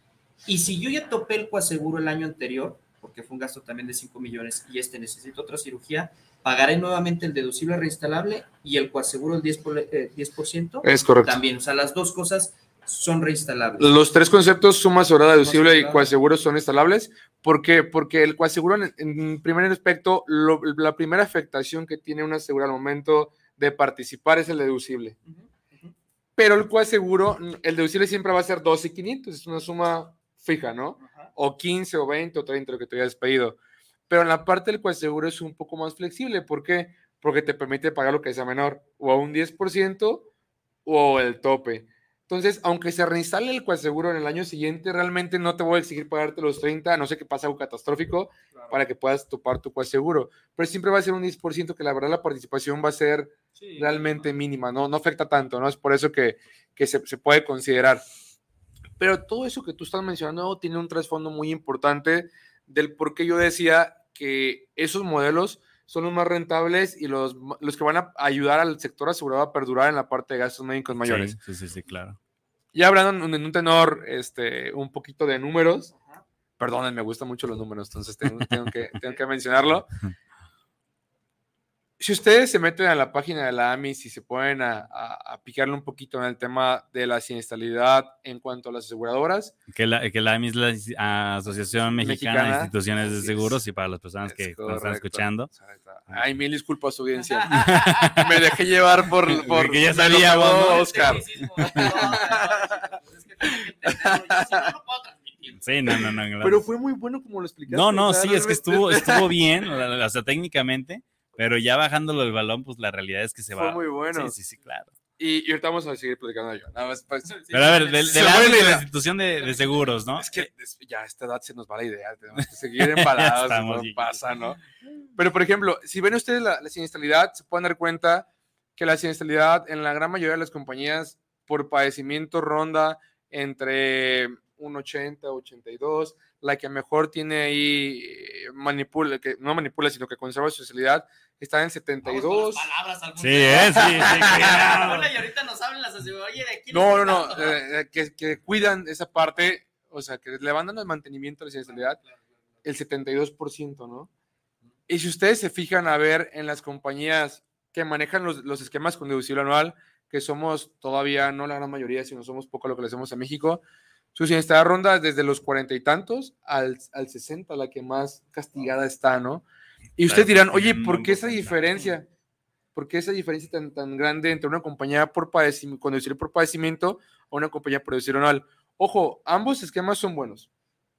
y si yo ya topé el coaseguro el año anterior, porque fue un gasto también de 5 millones y este necesito otra cirugía, pagaré nuevamente el deducible reinstalable y el coaseguro el 10%, por, eh, 10% Es correcto. también. O sea, las dos cosas son reinstalables. Los tres conceptos, suma sobrada, deducible y coaseguro, son instalables. ¿Por qué? Porque el coaseguro, en, en primer aspecto, lo- la primera afectación que tiene un asegurado al momento de participar es el deducible. Pero el coaseguro, el deducible siempre va a ser 12,500, es una suma fija, ¿no? O 15 o 20 o 30, lo que te hayas pedido. Pero en la parte del coaseguro es un poco más flexible. ¿Por qué? Porque te permite pagar lo que sea menor, o a un 10% o el tope. Entonces, aunque se reinstale el coaseguro en el año siguiente, realmente no te voy a exigir pagarte los 30, a no sé que pase algo catastrófico, para que puedas topar tu coaseguro. Pero siempre va a ser un 10%, que la verdad la participación va a ser Sí, realmente mínima, no, no afecta tanto, ¿no? Es por eso que, que se, se puede considerar. Pero todo eso que tú estás mencionando tiene un trasfondo muy importante del por qué yo decía que esos modelos son los más rentables y los, los que van a ayudar al sector asegurado a perdurar en la parte de gastos médicos mayores. Sí, sí, sí, sí, claro. Ya hablando en, en un tenor este, un poquito de números. Perdonen, me gustan mucho los números, entonces tengo, tengo que, tengo que mencionarlo. Si ustedes se meten a la página de la AMIS y se ponen a, a, a picarle un poquito en el tema de la siniestralidad en cuanto a las aseguradoras, Que la, que la AMI es la Asociación Mexicana, de Instituciones de Seguros es. y para las personas que nos están correcto. escuchando. Exacto. Ay, mil disculpas, audiencia. Me dejé llevar por, por Que ya pegó ¿no? Oscar. Sí, no, no, no. claro. Pero fue muy bueno como lo explicaste. No, no, sí, es que estuvo, estuvo bien, o sea, técnicamente, pero ya bajándolo del balón, pues la realidad es que se Fue va. muy bueno. Sí, sí, sí, claro. Y, y ahorita vamos a seguir platicando yo. Nada más, pues, Pero a ver, fue ámbito la de la institución de, de seguros, ¿no? Es que ya a esta edad se nos va la idea. Tenemos que seguir embalados. no pasa, ¿no? Pero, por ejemplo, si ven ustedes la, la siniestralidad, se pueden dar cuenta que la siniestralidad en la gran mayoría de las compañías por padecimiento ronda entre un 80, 82. La que mejor tiene ahí, eh, manipula, que no manipula, sino que conserva su siniestralidad, está en 72. Sí, eh, sí, sí, cuidado. Hola, y ahorita nos hablan las aseguradoras. Oye, ¿de quién No, no, es no, eh, eh, que, que cuidan esa parte, o sea, que le van dando el mantenimiento a la siniestralidad, el 72%, ¿no? Y si ustedes se fijan a ver en las compañías que manejan los, los esquemas con deducible anual, que somos todavía, no la gran mayoría, sino somos poco lo que le hacemos a México, su siniestralidad ronda desde los cuarenta y tantos al, al 60, la que más castigada está, ¿no? Y ustedes dirán, oye, ¿por qué esa porcentaje". diferencia? ¿Por qué esa diferencia tan, tan grande entre una compañía por padecimiento, con deducible por padecimiento o una compañía por deducible anual? Ojo, ambos esquemas son buenos.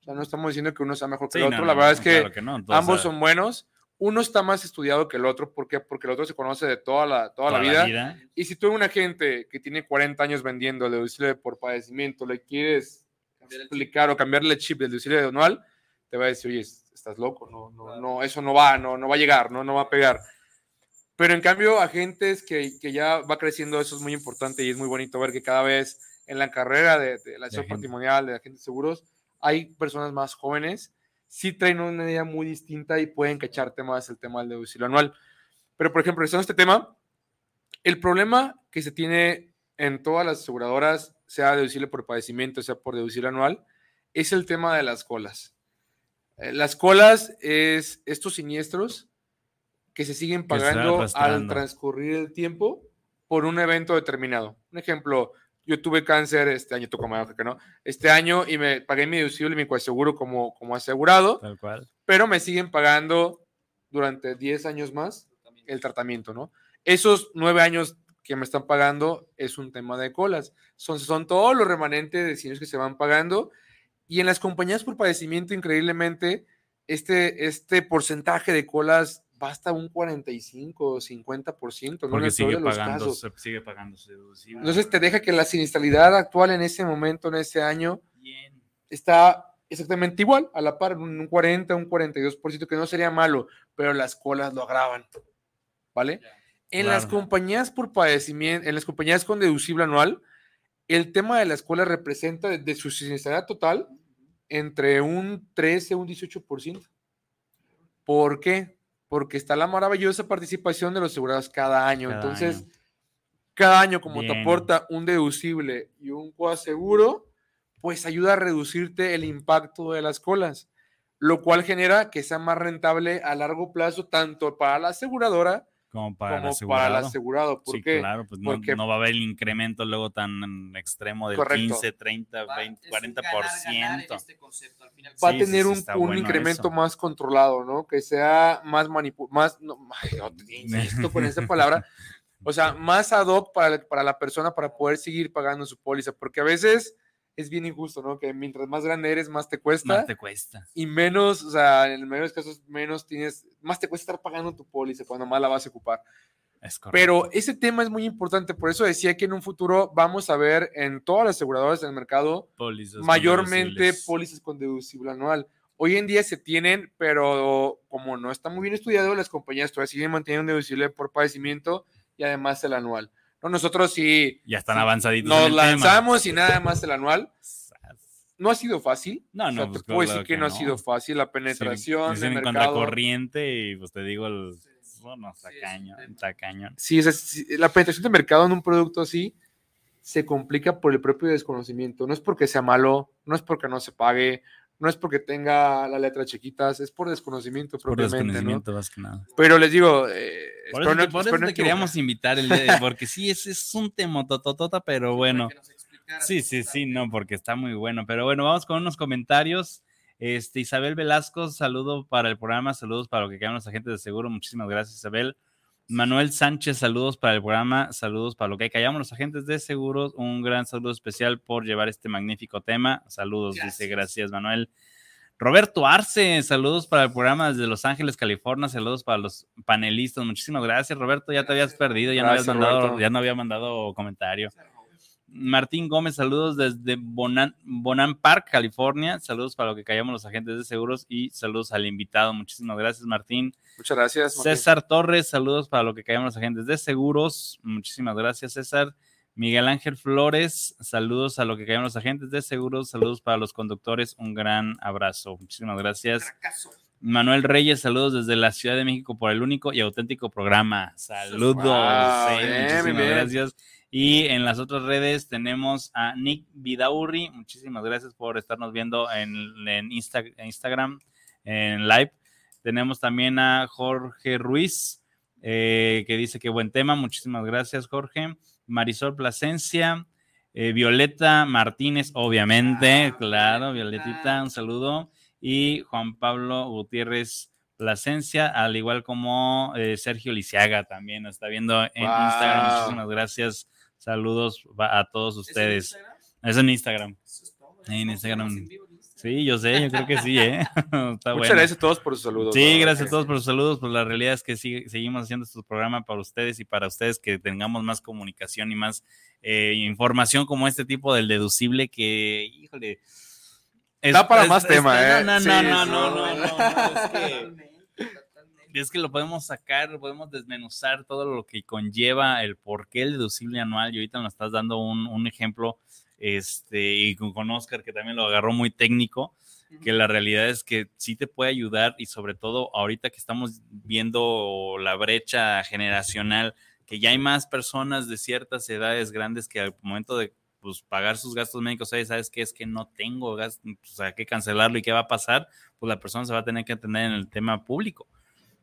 O sea, no estamos diciendo que uno sea mejor que Sí, el otro. no, la verdad no, es que claro que no, todo, ambos son buenos. Uno está más estudiado que el otro. ¿Por qué? Porque el otro se conoce de toda la, toda toda la vida. Y si tú a una gente que tiene 40 años vendiendo deducible por padecimiento le quieres. Explicar o cambiarle el chip del deducible anual, te va a decir, oye, estás loco, no, no, no, eso no va, no, no va a llegar, no, no va a pegar. Pero en cambio, agentes que, que ya va creciendo, eso es muy importante y es muy bonito ver que cada vez en la carrera de, de la agente. patrimonial, de agentes seguros, hay personas más jóvenes, sí traen una idea muy distinta y pueden cacharte más el tema del deducible anual. Pero, por ejemplo, en este tema, el problema que se tiene en todas las aseguradoras, sea deducible por padecimiento, sea por deducible anual, es el tema de las colas. Eh, Las colas es estos siniestros que se siguen pagando al transcurrir el tiempo por un evento determinado. Un ejemplo, yo tuve cáncer este año, tú como que no, este año y me pagué mi deducible y mi coaseguro como, como asegurado, Tal cual. pero me siguen pagando durante 10 años más el tratamiento, ¿no? Esos nueve años que me están pagando es un tema de colas. Son, son todos los remanentes de cines que se van pagando. Y en las compañías por padecimiento, increíblemente, este, este porcentaje de colas va hasta un 45 o 50%, ¿no? Porque sigue los pagando, casos. sigue pagando deducible. Entonces te deja que la siniestralidad actual en ese momento, en ese año, Bien. está exactamente igual, a la par, un un 40, un 42%, que no sería malo, pero las colas lo agravan, ¿vale? En las compañías por padecimiento, en las compañías con deducible anual, el tema de la escuela representa de, su siniestralidad total entre un 13 y un 18%. ¿Por qué? Porque está la maravillosa participación de los asegurados cada año. Cada Entonces, año. cada año como te aporta un deducible y un coaseguro, pues ayuda a reducirte el impacto de las colas, lo cual genera que sea más rentable a largo plazo tanto para la aseguradora Como para el como para el asegurado. asegurado. ¿Por Sí, qué? claro, pues no, Porque- no va a haber el incremento luego tan extremo del Correcto. 15, 30, Va- 20, es un ganar, ganar en 40%. este concepto, al final. Va a Sí, tener sí, un, un bueno incremento eso. más controlado, ¿no? Que sea más manipulado, más, no, ay, no, te insisto con esa palabra, o sea, más ad hoc para, para la persona para poder seguir pagando su póliza, porque a veces es bien injusto, ¿no? Que mientras más grande eres, más te cuesta. Más te cuesta. y menos, o sea, en el mayor de los casos, menos tienes, más te cuesta estar pagando tu póliza cuando más la vas a ocupar. Es correcto. Pero ese tema es muy importante, por eso decía que en un futuro vamos a ver en todas las aseguradoras del mercado Pólizas mayormente pólizas con deducible anual. Hoy en día se tienen, pero como no está muy bien estudiado, las compañías todavía siguen manteniendo un deducible por padecimiento y además el anual. No, nosotros sí Ya están sí, avanzaditos. en nos tema. lanzamos y nada más el anual. No ha sido fácil. No, O sea, no, te pues, puedo decir claro que, que no ha sido fácil la Sí, penetración dicen del en mercado. contracorriente y pues te digo, el, bueno, Sí, está cañón. Sí, o sea, sí, la penetración de mercado en un producto así se complica por el propio desconocimiento. No es porque sea malo, no es porque no se pague, no es porque tenga la letra chiquitas, es por desconocimiento Por propiamente, ¿no? desconocimiento, más que nada. Pero les digo, eh, Por eso, no- te, por espero eso no te queríamos invitar el día de porque sí, es, es un tema tototota, pero bueno. Sí, sí, sí, no, porque está muy bueno. Pero bueno, vamos con unos comentarios. Este, Isabel Velasco, saludo para el programa, saludos para lo que quedan los agentes de seguro. Muchísimas gracias, Isabel. Manuel Sánchez, saludos para el programa, saludos para lo que callamos los agentes de seguros. Un gran saludo especial por llevar este magnífico tema. Saludos, dice, Gracias. Manuel. Roberto Arce, saludos para el programa desde Los Ángeles, California. Saludos para los panelistas. Muchísimas gracias, Roberto. Ya te habías perdido, ya no habías mandado, Roberto. ya no había mandado comentario. Martín Gómez, saludos desde Bonan, Bonan Park, California. Saludos para lo que callamos los agentes de seguros y saludos al invitado. Muchísimas gracias, Martín. Muchas gracias. Martín. César Torres, saludos para lo que callamos los agentes de seguros. Muchísimas gracias, César. Miguel Ángel Flores, saludos a lo que callamos los agentes de seguros. Saludos para los conductores. Un gran abrazo. Muchísimas gracias. Fracaso. Manuel Reyes, saludos desde la Ciudad de México por el único y auténtico programa. Saludos. Wow, sí, bien, muchísimas bien. gracias. Y en las otras redes tenemos a Nick Vidaurri. Muchísimas gracias por estarnos viendo en, en Insta- Instagram, en live. Tenemos también a Jorge Ruiz, eh, que dice que buen tema. Muchísimas gracias, Jorge. Marisol Plasencia, eh, Violeta Martínez, obviamente, Ah, claro, Violetita. Violetita, un saludo. Y Juan Pablo Gutiérrez Plasencia, al igual como eh, Sergio Lisiaga también nos está viendo en Wow. Instagram. Muchísimas gracias. Saludos a todos ¿Es en ustedes. Es en Instagram. Eso es todo. En ¿no? Instagram. Estamos en Instagram. Sí, yo sé, yo creo que sí, ¿eh? Está Muchas bueno. gracias a todos por sus saludos. Sí, gracias a todos por sus saludos. Pues la realidad es que sigue- seguimos haciendo este programa para ustedes y para ustedes que tengamos más comunicación y más eh, información como este tipo del deducible que, híjole. Da para más tema, ¿eh? No, no, Sí, no, sí, no, sí. no, no, no, es que-. Es que lo podemos sacar, podemos desmenuzar todo lo que conlleva el por qué el deducible anual. Y ahorita nos estás dando un, un ejemplo, este, y con, con Oscar, que también lo agarró muy técnico, que la realidad es que sí te puede ayudar y sobre todo ahorita que estamos viendo la brecha generacional, que ya hay más personas de ciertas edades grandes que al momento de pues, pagar sus gastos médicos, "Oye, ¿sabes qué? Es que no tengo gastos, pues hay que cancelarlo y qué va a pasar, pues la persona se va a tener que atender en el tema público.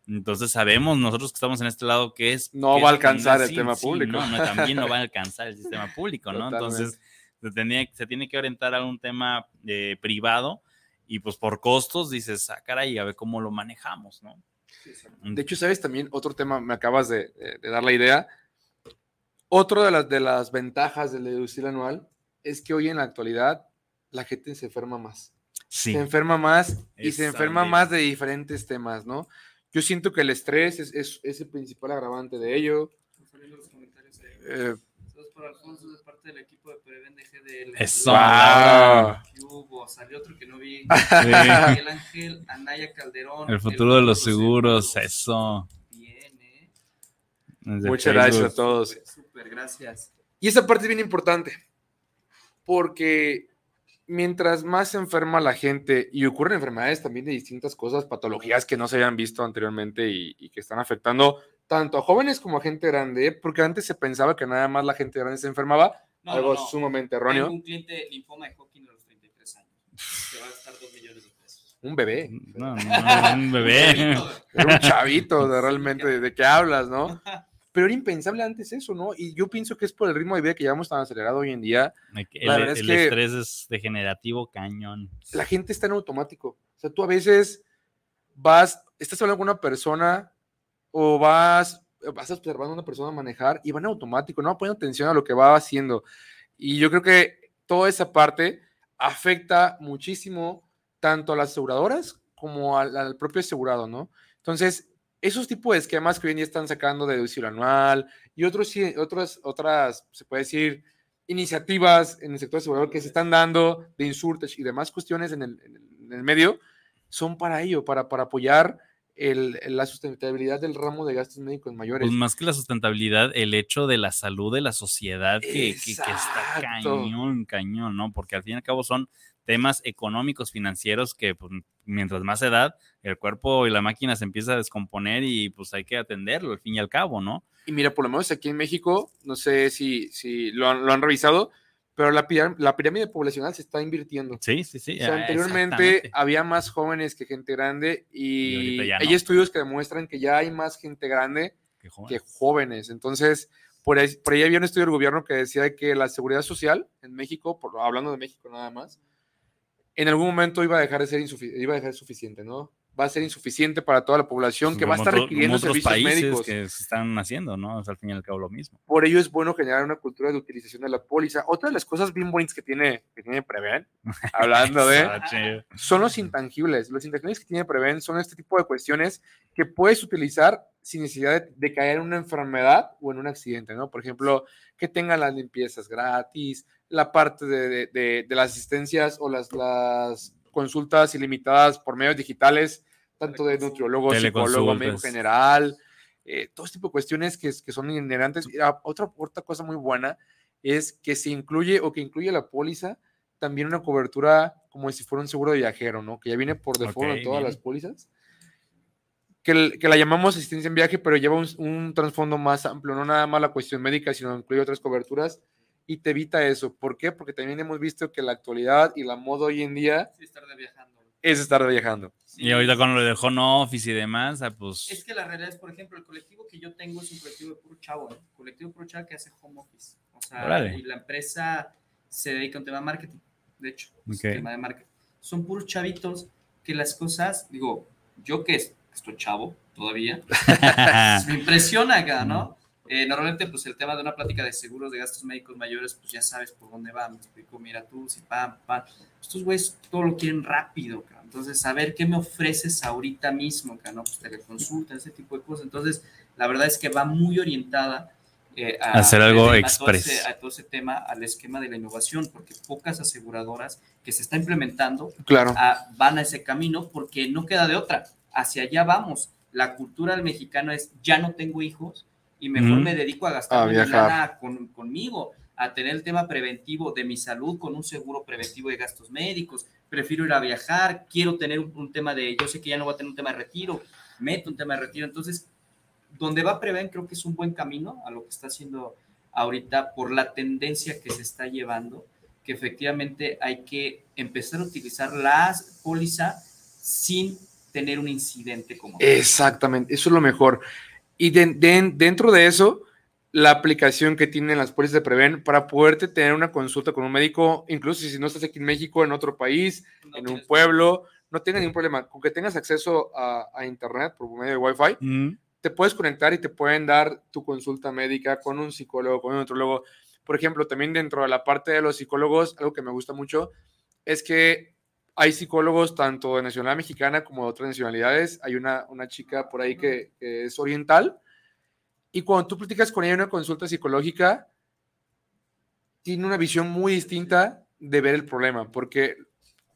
Entonces sabemos nosotros que estamos en este lado que es... No que va a alcanzar el sí, tema sí, público. No, no, también no va a alcanzar el sistema público, ¿no? Totalmente. Entonces se, tenía- se tiene que orientar a un tema eh, privado y pues por costos dices, ah, caray, a ver cómo lo manejamos, ¿no? De hecho, ¿sabes también? Otro tema, me acabas de, de- dar la idea. Otro de las, de las ventajas del deducible anual es que hoy en la actualidad la gente se enferma más. sí, Se enferma más y se enferma más de diferentes temas, ¿no? Yo siento que el estrés es, es- es el principal agravante de ello. Los comentarios. Eh, para Alfonso de parte del equipo de Preven de GDL. Eso, Wow. ¿Qué hubo? Salió otro que no vi. Sí. Miguel Ángel Anaya Calderón. el futuro de los seguros, eso. Bien, ¿eh? Desde Muchas gracias a todos. Súper, gracias. Y esa parte es bien importante, porque mientras más se enferma la gente y ocurren enfermedades también de distintas cosas, patologías que no se habían visto anteriormente y, y que están afectando tanto a jóvenes como a gente grande, ¿eh? porque antes se pensaba que nada más la gente grande se enfermaba, No, algo no, no. sumamente erróneo. Tengo un cliente linfoma de Hodgkin de los 33 años. Que va a gastar 2 millones de pesos. Un bebé, No, no, un bebé. era un chavito de realmente de, de qué hablas, ¿no? Pero era impensable antes eso, ¿no? Y yo pienso que es por el ritmo de vida que llevamos tan acelerado hoy en día, El, La verdad es el que- estrés es degenerativo cañón. la gente está en automático. O sea, tú a veces vas, estás hablando con una persona o vas, vas observando a una persona manejar y van en automático, no poniendo atención a lo que va haciendo. Y yo creo que toda esa parte afecta muchísimo tanto a las aseguradoras como al, al propio asegurado, ¿no? Entonces, esos tipos de esquemas que hoy en día están sacando de deducible anual y otros, otras, otras, se puede decir, iniciativas en el sector asegurador que se están dando de insurtech y demás cuestiones en el, en el- medio, son para ello, para, para apoyar el- la sustentabilidad del ramo de gastos médicos mayores. Pues más que la sustentabilidad, el hecho de la salud de la sociedad que, que- que está cañón, cañón, ¿no? Porque al fin y al cabo son temas económicos, financieros, que pues, mientras más edad, el cuerpo y la máquina se empieza a descomponer y pues hay que atenderlo al fin y al cabo, ¿no? Y mira, por lo menos aquí en México, no sé si, si lo, han, lo han revisado, pero la, la pirámide poblacional se está invirtiendo. Sí, sí, sí. O sea, ah, anteriormente había más jóvenes que gente grande Y y, ya hay no. estudios que demuestran que ya hay más gente grande joven. que jóvenes. Entonces, por ahí, por ahí había un estudio del gobierno que decía que la seguridad social en México, por, hablando de México nada más, en algún momento iba a dejar de ser, iba a dejar de ser suficiente, ¿no? Va a ser insuficiente para toda la población que va a estar requiriendo otros servicios países médicos. que se están haciendo, ¿no? Es al fin y al cabo lo mismo. Por ello es bueno generar una cultura de utilización de la póliza. Otra de las cosas bien bonitas que tiene, que tiene Preven, hablando de, Ah, son los intangibles. Los intangibles que tiene Preven son este tipo de cuestiones que puedes utilizar sin necesidad de, de caer en una enfermedad o en un accidente, ¿no? Por ejemplo, que tengan las limpiezas gratis, la parte de, de- de- de las asistencias o las, las consultas ilimitadas por medios digitales, tanto de nutriólogo, psicólogo, médico general, eh, todo este tipo de cuestiones que, que son inherentes. Y, otra, otra cosa muy buena es que se incluye o que incluye la póliza también una cobertura como si fuera un seguro de viajero, ¿no? Que ya viene por default Ok, en todas bien. las pólizas. Que, el- que la llamamos asistencia en viaje, pero lleva un, un trasfondo más amplio, no nada más la cuestión médica, sino incluye otras coberturas y te evita eso. ¿Por qué? Porque también hemos visto que la actualidad y la moda hoy en día Sí, estar de viajando. es estar viajando. Sí. Y ahorita con lo de home office y demás, ah, pues. Es que la realidad es, por ejemplo, el colectivo que yo tengo es un colectivo de puro chavo, ¿no? colectivo de puro chavo que hace home office. O sea, Órale. y la empresa se dedica a un tema de marketing, de hecho, es Ok. un tema de marketing. Son puros chavitos que las cosas, digo, yo que es- estoy chavo todavía, me impresiona acá, ¿no? Eh, normalmente, pues el tema de una plática de seguros de gastos médicos mayores, pues ya sabes por dónde va. Me explico, mira tú, si pam, pam. Estos güeyes todo lo quieren rápido, cabrón. Entonces, saber qué me ofreces ahorita mismo, cabrón, ¿no? pues teleconsulta, ese tipo de cosas. Entonces, la verdad es que va muy orientada eh, a Hacer algo express. A todo, ese, a todo ese tema, al esquema de la innovación, porque pocas aseguradoras que se está implementando Claro. ah, van a ese camino porque no queda de otra. Hacia allá vamos. La cultura del mexicano es ya no tengo hijos y mejor me dedico a gastar mi lana con, conmigo, a tener el tema preventivo de mi salud con un seguro preventivo de gastos médicos. Prefiero ir a viajar, quiero tener un, un tema de, yo sé que ya no voy a tener un tema de retiro, meto un tema de retiro. Entonces, donde va Preven creo que es un buen camino a lo que está haciendo ahorita por la tendencia que se está llevando, que efectivamente hay que empezar a utilizar las póliza sin tener un incidente como. Exactamente, eso es lo mejor. Y de- de- dentro de eso, la aplicación que tienen las pólizas de Preven para poderte tener una consulta con un médico, incluso si no estás aquí en México, en otro país, No en un pueblo, no tenga ningún problema. Con que tengas acceso a, a internet por medio de Wi-Fi, Mm, te puedes conectar y te pueden dar tu consulta médica con un psicólogo, con un nutrólogo. Por ejemplo, también dentro de la parte de los psicólogos, algo que me gusta mucho es que hay psicólogos tanto de nacionalidad mexicana como de otras nacionalidades. Hay una, una chica por ahí que, que es oriental y cuando tú platicas con ella en una consulta psicológica, tiene una visión muy distinta de ver el problema, porque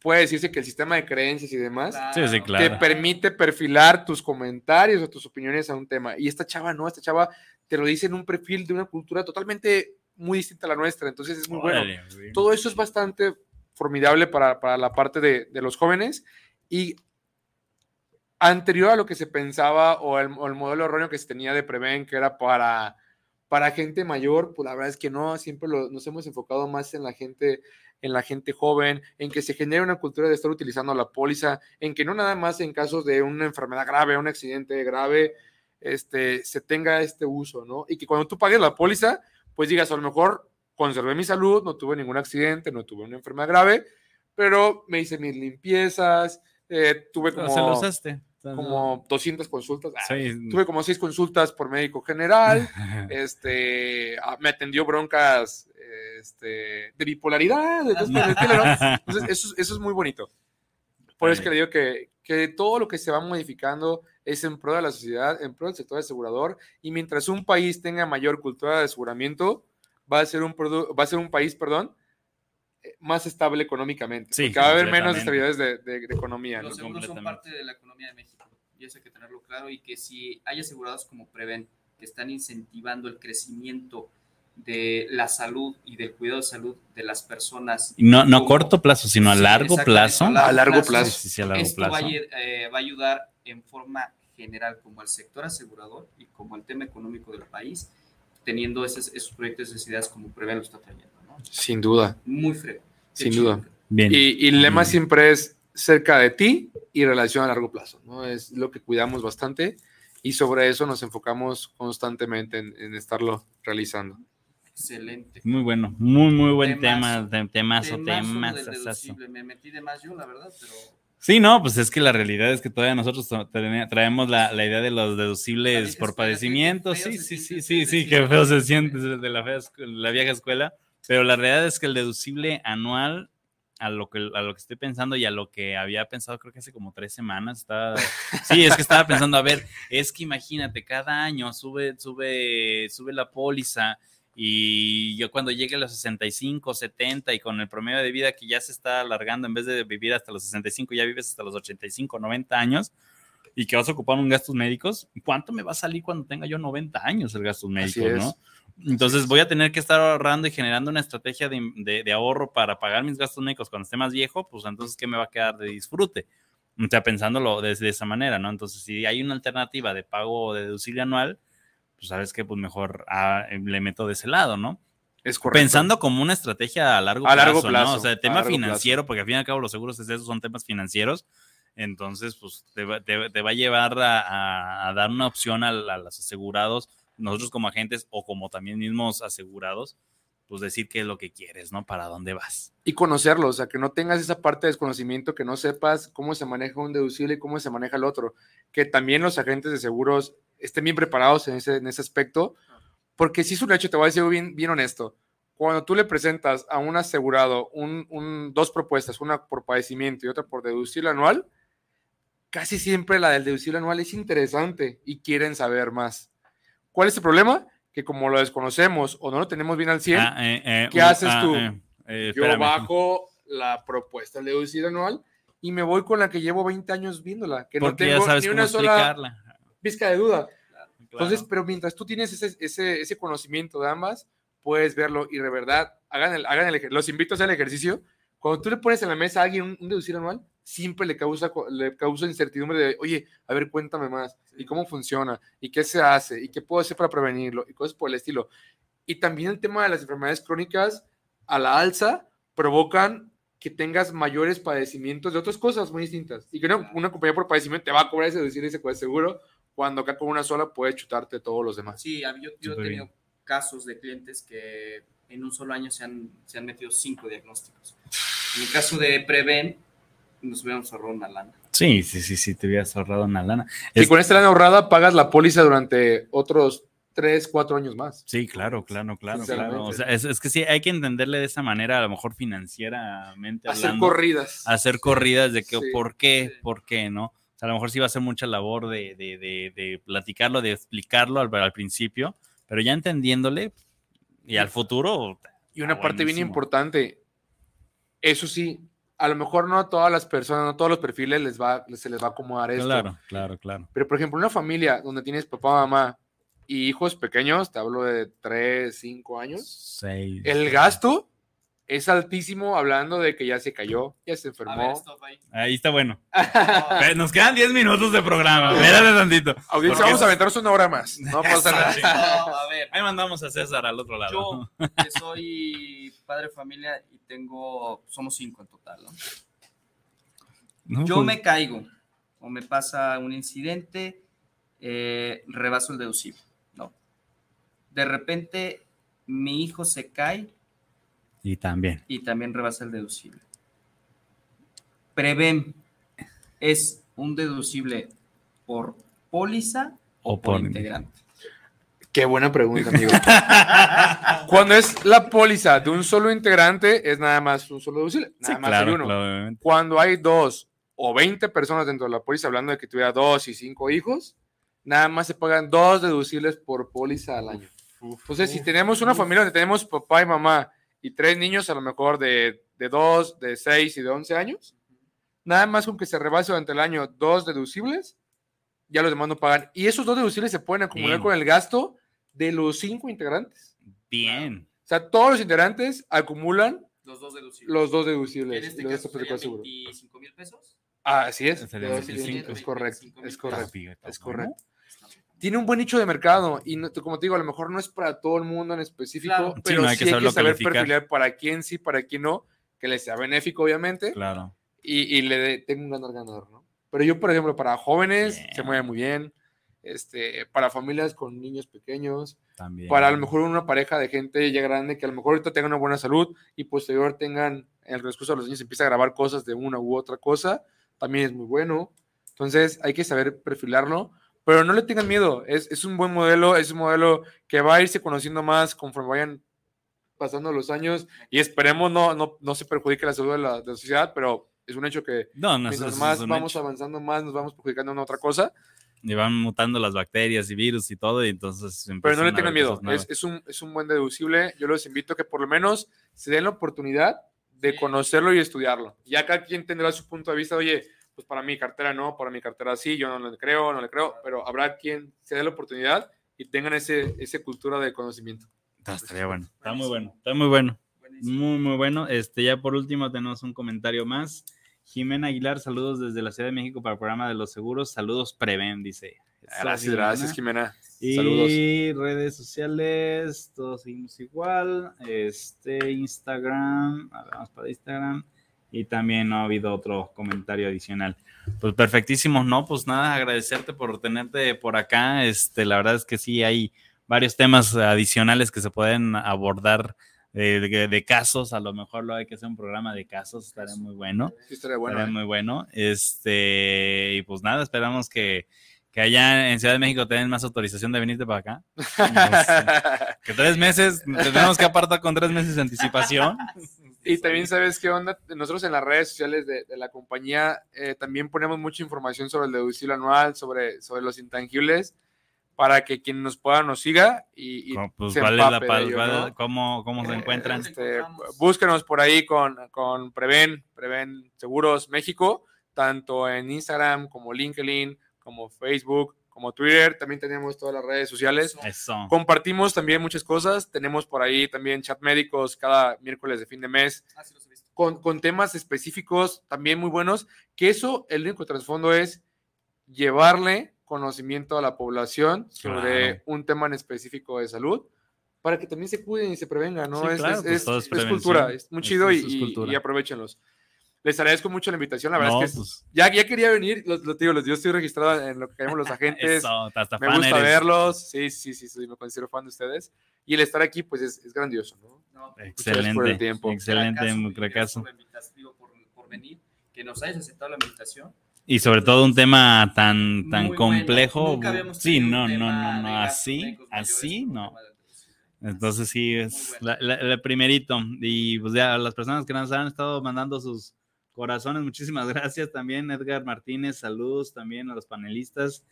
puede decirse que el sistema de creencias y demás Sí, sí, Claro. te permite perfilar tus comentarios o tus opiniones a un tema. Y esta chava no, esta chava te lo dice en un perfil de una cultura totalmente muy distinta a la nuestra. Entonces es muy bueno. Órale, güey. Todo eso es bastante formidable para, para la parte de, de los jóvenes y anterior a lo que se pensaba o el, modelo erróneo que se tenía de Preven, que era para, para gente mayor, pues la verdad es que no, siempre nos hemos enfocado más en la gente en la gente joven, en que se genere una cultura de estar utilizando la póliza, en que no nada más en casos de una enfermedad grave, un accidente grave, este, se tenga este uso, ¿no? Y que cuando tú pagues la póliza, pues digas, a lo mejor conservé mi salud, no tuve ningún accidente, no tuve una enfermedad grave, pero me hice mis limpiezas, eh, tuve Pero como, se como 200 consultas, ah, Sí. tuve como 6 consultas por médico general, este, ah, me atendió broncas este, de bipolaridad, ¿no? Entonces, eso, es- eso es muy bonito. Por eso es que le digo que, que todo lo que se va modificando es en pro de la sociedad, en pro del sector asegurador, y mientras un país tenga mayor cultura de aseguramiento, va a ser un, produ- va a ser un país, perdón, eh, más estable económicamente. Sí, porque va a haber menos estabilidades de, de- de economía. ¿no? Los seguros son parte de la economía de México y eso hay que tenerlo claro y que si hay asegurados como Preven que están incentivando el crecimiento de la salud y del cuidado de salud de las personas. Y no, no a corto plazo, sino a Sí, largo exactamente, plazo. A largo plazo. Sí, sí, a largo Esto va a, plazo. eh, va a ayudar en forma general como al sector asegurador y como el tema económico del país, teniendo esos, esos proyectos, esas ideas como Preven lo está trayendo. ¿no? Sin duda, Muy frío. Qué sin chido. duda. Bien. Y, y el lema Mm. siempre es cerca de ti y relación a largo plazo, ¿no? Es lo que cuidamos bastante y sobre eso nos enfocamos constantemente en, en estarlo realizando. Excelente. Muy bueno, muy, muy buen Temazo. tema, te- temazo, Temazo temas. del deducible. Me metí de más yo, la verdad, pero Sí, no, pues es que la realidad es que todavía nosotros tra- tra- traemos la, la idea de los deducibles por feo Sí, sí, sí, sí, sí, eso. feo se siente de la, fea escu- la vieja escuela. Pero la realidad es que el deducible anual, a lo que, a lo que estoy pensando y a lo que había pensado, creo que hace como tres semanas, estaba, sí, es que estaba pensando, a ver, es que imagínate, cada año sube, sube, sube la póliza y yo cuando llegue a los 65, 70 y con el promedio de vida que ya se está alargando, en vez de vivir hasta los 65, ya vives hasta los 85, 90 años y que vas a ocupar un gastos médicos, ¿cuánto me va a salir cuando tenga yo 90 años el gastos médicos, no? Entonces voy a tener que estar ahorrando y generando una estrategia de, de- de ahorro para pagar mis gastos médicos cuando esté más viejo, pues entonces, ¿qué me va a quedar de disfrute? O sea, pensándolo desde esa manera, ¿no? Entonces, si hay una alternativa de pago de deducible anual, pues sabes que pues mejor ah, le meto de ese lado, ¿no? Es correcto. Pensando como una estrategia a largo A plazo, largo ¿no? plazo, O sea, tema financiero, porque al fin y al cabo los seguros es eso, son temas financieros. Entonces, pues te va, te- te va a llevar a, a- a dar una opción a, a los asegurados, nosotros como agentes o como también mismos asegurados, pues decir qué es lo que quieres, ¿no? Para dónde vas. y conocerlo, o sea, que no tengas esa parte de desconocimiento, que no sepas cómo se maneja un deducible y cómo se maneja el otro, que también los agentes de seguros estén bien preparados en ese, en ese aspecto, porque si es un hecho, te voy a decir bien, bien honesto, cuando tú le presentas a un asegurado un, un- dos propuestas, una por padecimiento y otra por deducible anual, casi siempre la del deducible anual es interesante y quieren saber más. ¿Cuál es el problema? Que como lo desconocemos o no lo tenemos bien al 100, Ah, eh, eh, ¿Qué haces ah, tú? eh, eh, yo bajo la propuesta del deducible anual y me voy con la que llevo 20 años viéndola, que no tengo ya sabes ni cómo una sola explicarla. Pizca de duda. Claro. Entonces, pero mientras tú tienes ese, ese, ese conocimiento de ambas, puedes verlo y de verdad, hagan el, hagan el, los invito a hacer el ejercicio. Cuando tú le pones en la mesa a alguien un, un deducible anual, siempre le causa, le causa incertidumbre de, oye, a ver, cuéntame más, y cómo funciona, y qué se hace, y qué puedo hacer para prevenirlo, y cosas por el estilo. Y también el tema de las enfermedades crónicas a la alza provocan que tengas mayores padecimientos de otras cosas muy distintas. Y que una, una compañía por padecimiento te va a cobrar ese deducible ese seguro, cuando acá con una sola puedes chutarte todos los demás. Sí, yo, yo he tenido casos de clientes que en un solo año se han, se han metido cinco diagnósticos. En el caso de Preven, nos hubiéramos ahorrado una lana. Sí, sí, sí, sí, te hubieras ahorrado una lana. Y Es- con esta lana ahorrada pagas la póliza durante otros 3, 4 años más. Sí, claro, claro, claro, claro. O sea, es, es que sí, hay que entenderle de esa manera, a lo mejor financieramente Hacer hablando. corridas. hacer corridas de que Sí, por qué, sí. por qué, ¿no? Sea, a lo mejor sí va a ser mucha labor de, de, de, de platicarlo, de explicarlo al, al principio, pero ya entendiéndole y al futuro. Y una parte bien importante, eso sí, a lo mejor no a todas las personas, no a todos los perfiles les va, se les va a acomodar esto. Claro, claro, claro. Pero, por ejemplo, una familia donde tienes papá, mamá y hijos pequeños, te hablo de 3, 5 años, Seis. el gasto es altísimo hablando de que ya se cayó, ya se ver, enfermó. stop ahí. Ahí está bueno. Nos quedan 10 minutos de programa. Espérate tantito. Audiencia, Porque- vamos a aventarnos una hora más. No pasa nada. no, a ver, Ahí mandamos a César al otro lado. yo que soy padre de familia y tengo, somos cinco en total, ¿no? No, Yo pues, me caigo o me pasa un incidente, eh, rebaso el deducible, ¿no? De repente mi hijo se cae Y también. y también rebasa el deducible. Preven es un deducible por póliza o, O por, por- integrante. Qué buena pregunta, amigo. Cuando es la póliza de un solo integrante, es nada más un solo deducible. Nada Sí, más hay claro, uno. claro. Cuando hay dos o 20 personas dentro de la póliza, hablando de que tuviera dos y cinco hijos, nada más se pagan dos deducibles por póliza al año. Entonces, si tenemos una familia donde tenemos papá y mamá y tres niños, a lo mejor de, de dos, de seis y de 11 años, nada más con que se rebase durante el año dos deducibles, ya los demás no pagan. Y esos dos deducibles se pueden acumular Bien. con el gasto de los cinco integrantes. Bien. O sea, todos los integrantes acumulan Los dos deducibles. los dos en deducibles. este y los caso dos aplicó serían seguro. 25 mil pesos. Ah, así es. Serían de dos y 25. cinco, Es correcto, 25,000 es correcto. Está Es correcto. Tiene un buen nicho de mercado y no- como te digo, a lo mejor no es para todo el mundo en específico, Claro. Sí, pero no, sí hay que hay que saber calificar. perfilar para quién sí, para quién no, que le sea benéfico, obviamente, Claro. y, y le tenga un ganar-ganar, ¿no? Pero yo, por ejemplo, para jóvenes se Bien. mueve muy bien, este, para familias con niños pequeños, También. para a lo mejor una pareja de gente ya grande que a lo mejor ahorita tengan una buena salud y posterior tengan, en el transcurso de los años empieza a grabar cosas de una u otra cosa, también es muy bueno. Entonces hay que saber perfilarlo, pero no le tengan miedo, es, es un buen modelo, es un modelo que va a irse conociendo más conforme vayan pasando los años y esperemos no, no, no se perjudique la salud de la, de la sociedad, pero es un hecho que No, no, mientras más vamos hecho. avanzando, más nos vamos perjudicando en otra cosa. Y van mutando las bacterias y virus y todo, y entonces. Pero no le tengan miedo, es, es un, es un buen deducible. Yo los invito a que por lo menos se den la oportunidad de conocerlo y estudiarlo. Ya cada quien tendrá su punto de vista, oye, pues para mi cartera no, para mi cartera sí, yo no le creo, no le creo, pero habrá quien se dé la oportunidad y tengan ese, ese cultura de conocimiento. Ah, estaría bueno. Está muy bueno. Está muy bueno. Muy, muy bueno. Este, ya por último tenemos un comentario más. Jimena Aguilar, saludos desde la Ciudad de México para el programa de los seguros. Saludos Preven, dice. Gracias, gracias, Jimena. Y Saludos. redes sociales, todos seguimos igual. Este, Instagram, a ver, vamos para Instagram. Y también no ha habido otro comentario adicional. Pues perfectísimo, ¿no? Pues nada, agradecerte por tenerte por acá. Este, la verdad es que sí hay varios temas adicionales que se pueden abordar eh, de, de casos. A lo mejor lo hay que hacer un programa de casos, estaría muy bueno. Sí, estaría bueno. Estaría ¿eh? muy bueno. Este, y pues nada, esperamos que, que allá en Ciudad de México tengan más autorización de venirte para acá. Este, que tres meses, tenemos que apartar con tres meses de anticipación. Y también sabes qué onda, nosotros en las redes sociales de, de la compañía eh, también ponemos mucha información sobre el deducible anual, sobre, sobre los intangibles, para que quien nos pueda nos siga y, y Pues, se ¿cuál es la ello, ¿no? cómo, cómo se Eh, encuentran? este, búsquenos por ahí con, con Preven, Preven Seguros México, tanto en Instagram como LinkedIn, como Facebook, como Twitter, también tenemos todas las redes sociales. Eso. Compartimos también muchas cosas, tenemos por ahí también chat médicos cada miércoles de fin de mes Ah, sí los he visto. con, con temas específicos también muy buenos, que eso, el único trasfondo es llevarle conocimiento a la población sobre Claro. un tema en específico de salud para que también se cuiden y se prevengan, ¿no? Sí, es, claro, es- pues es- es cultura, es muy chido y, y aprovechenlos. Les agradezco mucho la invitación, la verdad No, es que pues, ya, ya quería venir, lo, lo digo, los- yo estoy registrado en lo que llamamos los agentes, eso, hasta me fan gusta eres. verlos, sí, sí, sí, sí, me considero fan de ustedes y el estar aquí pues es, es grandioso, ¿no? No, gracias por el Excelente, tiempo. excelente, Fracaso, por por, venir, que nos hayas aceptado la invitación. Y sobre todo un tema tan, tan Muy bueno. complejo. Habíamos Sí, no, no, no, no, así, así, no. Entonces sí, es Muy la, la- la primerito. Y pues ya las personas que nos han estado mandando sus corazones, muchísimas gracias también. Edgar Martínez, saludos también a los panelistas.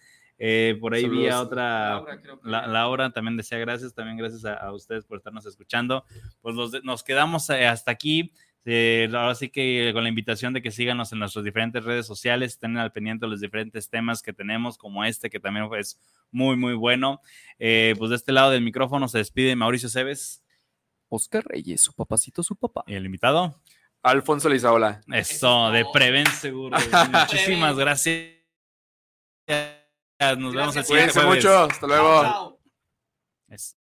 Eh, por ahí vi a Saludos. otra, Laura, creo que- la- Laura también decía gracias, también gracias a, a ustedes por estarnos escuchando. Pues los nos quedamos eh, hasta aquí. Eh, ahora sí que con la invitación de que síganos en nuestras diferentes redes sociales, estén al pendiente de los diferentes temas que tenemos, como este, que también es muy, muy bueno. Eh, pues de este lado del micrófono se despide Mauricio Cebes, Oscar Reyes, su papacito, su papá. el invitado. Alfonso Lizaola. Eso, de Preven Seguro. Muchísimas gracias. Nos vemos el Gracias. siguiente Cuídense mucho, hasta luego. Chao. Es-